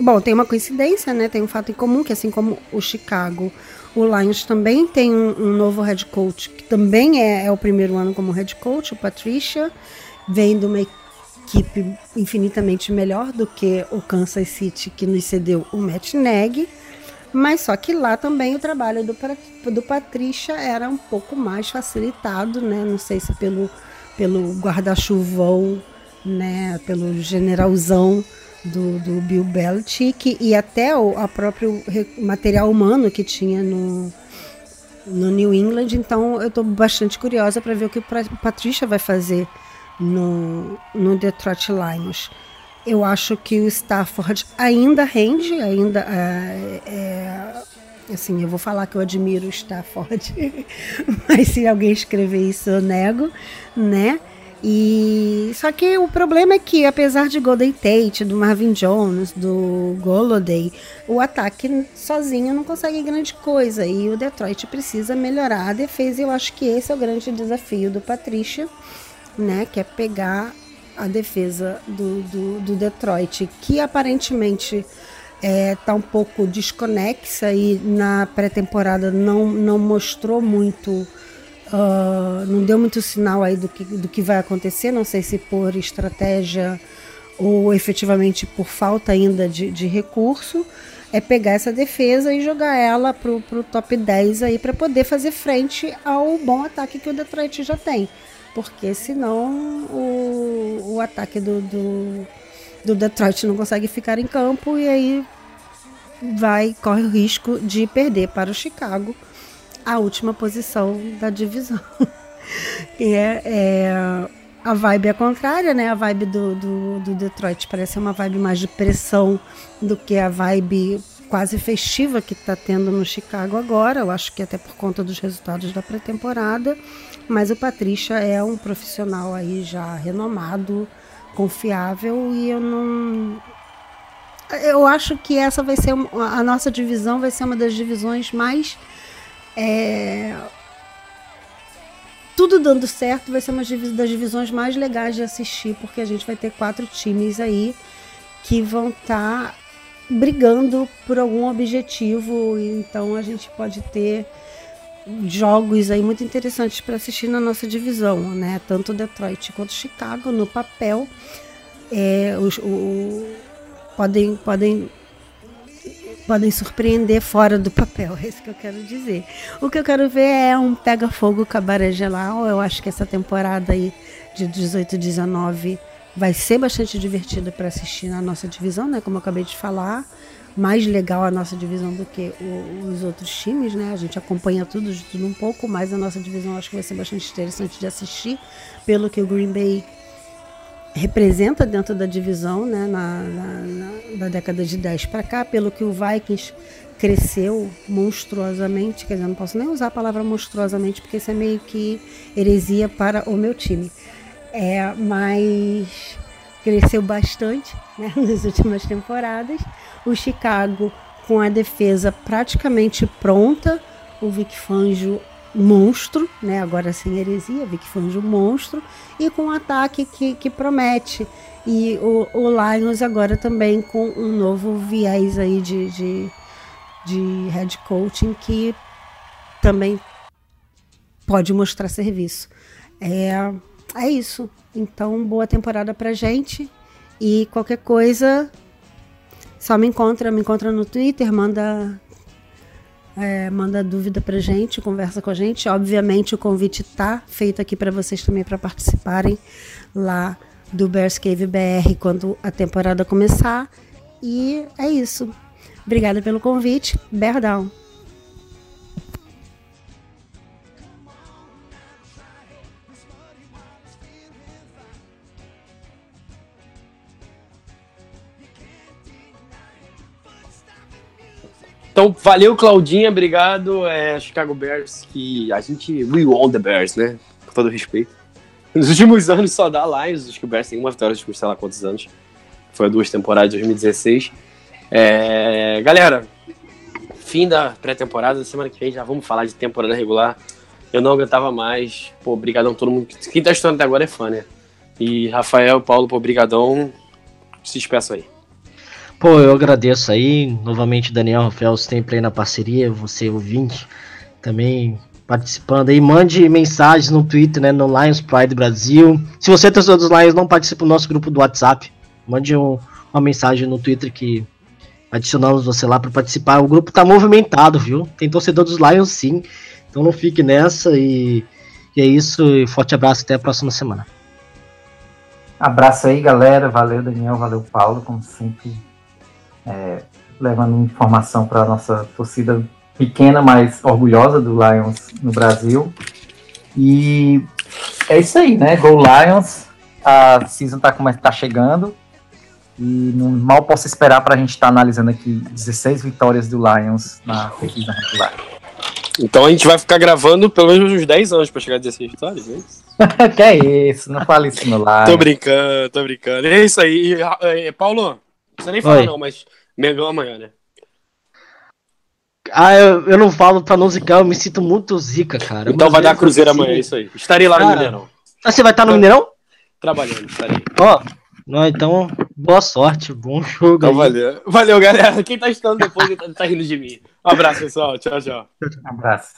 bom, tem uma coincidência, né? Tem um fato em comum que assim como o Chicago, o Lions também tem um, um novo head coach que também é, é, o primeiro ano como head coach, o Patricia, vem de uma equipe infinitamente melhor do que o Kansas City que nos cedeu o Matt Nagy. Mas só que lá também o trabalho do, do Patrícia era um pouco mais facilitado, né? Não sei se pelo, pelo guarda-chuvão, né? Pelo generalzão do, do Bill Belichick e até o a próprio material humano que tinha no, no New England. Então eu estou bastante curiosa para ver o que o Patrícia vai fazer no, no Detroit Lions. Eu acho que o Stafford ainda rende, ainda é, é, assim, eu vou falar que eu admiro o Stafford, mas se alguém escrever isso eu nego, né? E só que o problema é que apesar de Golden Tate, do Marvin Jones, do Goloday, o ataque sozinho não consegue grande coisa e o Detroit precisa melhorar a defesa. E eu acho que esse é o grande desafio do Patrícia, né? Que é pegar a defesa do, do, do Detroit, que aparentemente está é, tá um pouco desconexa e na pré-temporada não, não mostrou muito, uh, não deu muito sinal aí do que, do que vai acontecer, não sei se por estratégia ou efetivamente por falta ainda de, de recurso, é pegar essa defesa e jogar ela pro, pro top 10 aí para poder fazer frente ao bom ataque que o Detroit já tem porque senão o, o ataque do, do, do Detroit não consegue ficar em campo e aí vai corre o risco de perder para o Chicago a última posição da divisão. e é, é, a vibe é contrária, né? A vibe do, do, do, Detroit parece uma vibe mais de pressão do que a vibe quase festiva que está tendo no Chicago agora. Eu acho que até por conta dos resultados da pré-temporada. Mas o Patrícia é um profissional aí já renomado, confiável e eu não eu acho que essa vai ser a nossa divisão vai ser uma das divisões mais é, tudo dando certo vai ser uma das divisões mais legais de assistir porque a gente vai ter quatro times aí que vão estar tá brigando por algum objetivo então a gente pode ter jogos aí muito interessantes para assistir na nossa divisão, né? Tanto Detroit quanto Chicago no papel é, os, o, podem podem podem surpreender fora do papel, é isso que eu quero dizer. O que eu quero ver é um pega fogo cabaré geral. Eu acho que essa temporada aí de 18 19 vai ser bastante divertida para assistir na nossa divisão, né? Como eu acabei de falar mais legal a nossa divisão do que o, os outros times, né? A gente acompanha tudo de tudo um pouco, mas a nossa divisão acho que vai ser bastante interessante de assistir, pelo que o Green Bay representa dentro da divisão, né? Na, na, na década de 10 para cá, pelo que o Vikings cresceu monstruosamente, quer dizer, não posso nem usar a palavra monstruosamente, porque isso é meio que heresia para o meu time. É, mas cresceu bastante né, nas últimas temporadas. O Chicago com a defesa praticamente pronta, o Vic Fangio monstro, né? Agora sem heresia, Vic Fangio monstro, e com um ataque que, que promete. E o, o Lions agora também com um novo viés aí de, de, de head coaching que também pode mostrar serviço. É, é isso. Então, boa temporada pra gente. E qualquer coisa, só me encontra, me encontra no Twitter, manda é, manda dúvida pra gente, conversa com a gente. Obviamente o convite tá feito aqui para vocês também para participarem lá do Bears Cave BR quando a temporada começar. E é isso. Obrigada pelo convite. Bear down. Então, valeu, Claudinha, obrigado. É, Chicago Bears, que a gente. We won the Bears, né? Com todo respeito. Nos últimos anos só dá Lions, acho que o Bears tem uma vitória de sei lá quantos anos. Foi duas temporadas de 2016. É, galera, fim da pré-temporada, semana que vem já vamos falar de temporada regular. Eu não aguentava mais. Pô, obrigadão todo mundo. Quem tá estudando até agora é fã, né? E Rafael, Paulo, pô, obrigadão. Se despeço aí. Pô, eu agradeço aí, novamente Daniel Rafael, sempre aí na parceria, você ouvinte, também participando aí, mande mensagens no Twitter, né, no Lions Pride Brasil. Se você é torcedor dos Lions não participa do nosso grupo do WhatsApp, mande um, uma mensagem no Twitter que adicionamos você lá para participar. O grupo tá movimentado, viu? Tem torcedor dos Lions sim, então não fique nessa e, e é isso, e forte abraço até a próxima semana. Abraço aí, galera. Valeu, Daniel. Valeu, Paulo. Como sempre, é, levando informação para nossa torcida pequena, mas orgulhosa do Lions no Brasil. E é isso aí, né? Go Lions. A season tá, tá chegando. E não, mal posso esperar para a gente estar tá analisando aqui 16 vitórias do Lions na pesquisa regular. Então a gente vai ficar gravando pelo menos uns 10 anos para chegar a 16 vitórias, é isso? que é isso, não fale isso no live. tô brincando, tô brincando. É isso aí. E, Paulo, não precisa nem falar Oi. não, mas Mengão amanhã, né? Ah, eu, eu não falo pra não zicar, eu me sinto muito zica, cara. Então vai dar Cruzeiro amanhã, é isso aí. Estarei lá cara, no Mineirão. Ah, você vai estar no Mineirão? Trabalhando, estarei. Ó, não, então, boa sorte, bom jogo então, aí. Valeu. valeu, galera. Quem tá estudando depois tá, tá rindo de mim. Um abraço, pessoal. Tchau, tchau. Um abraço.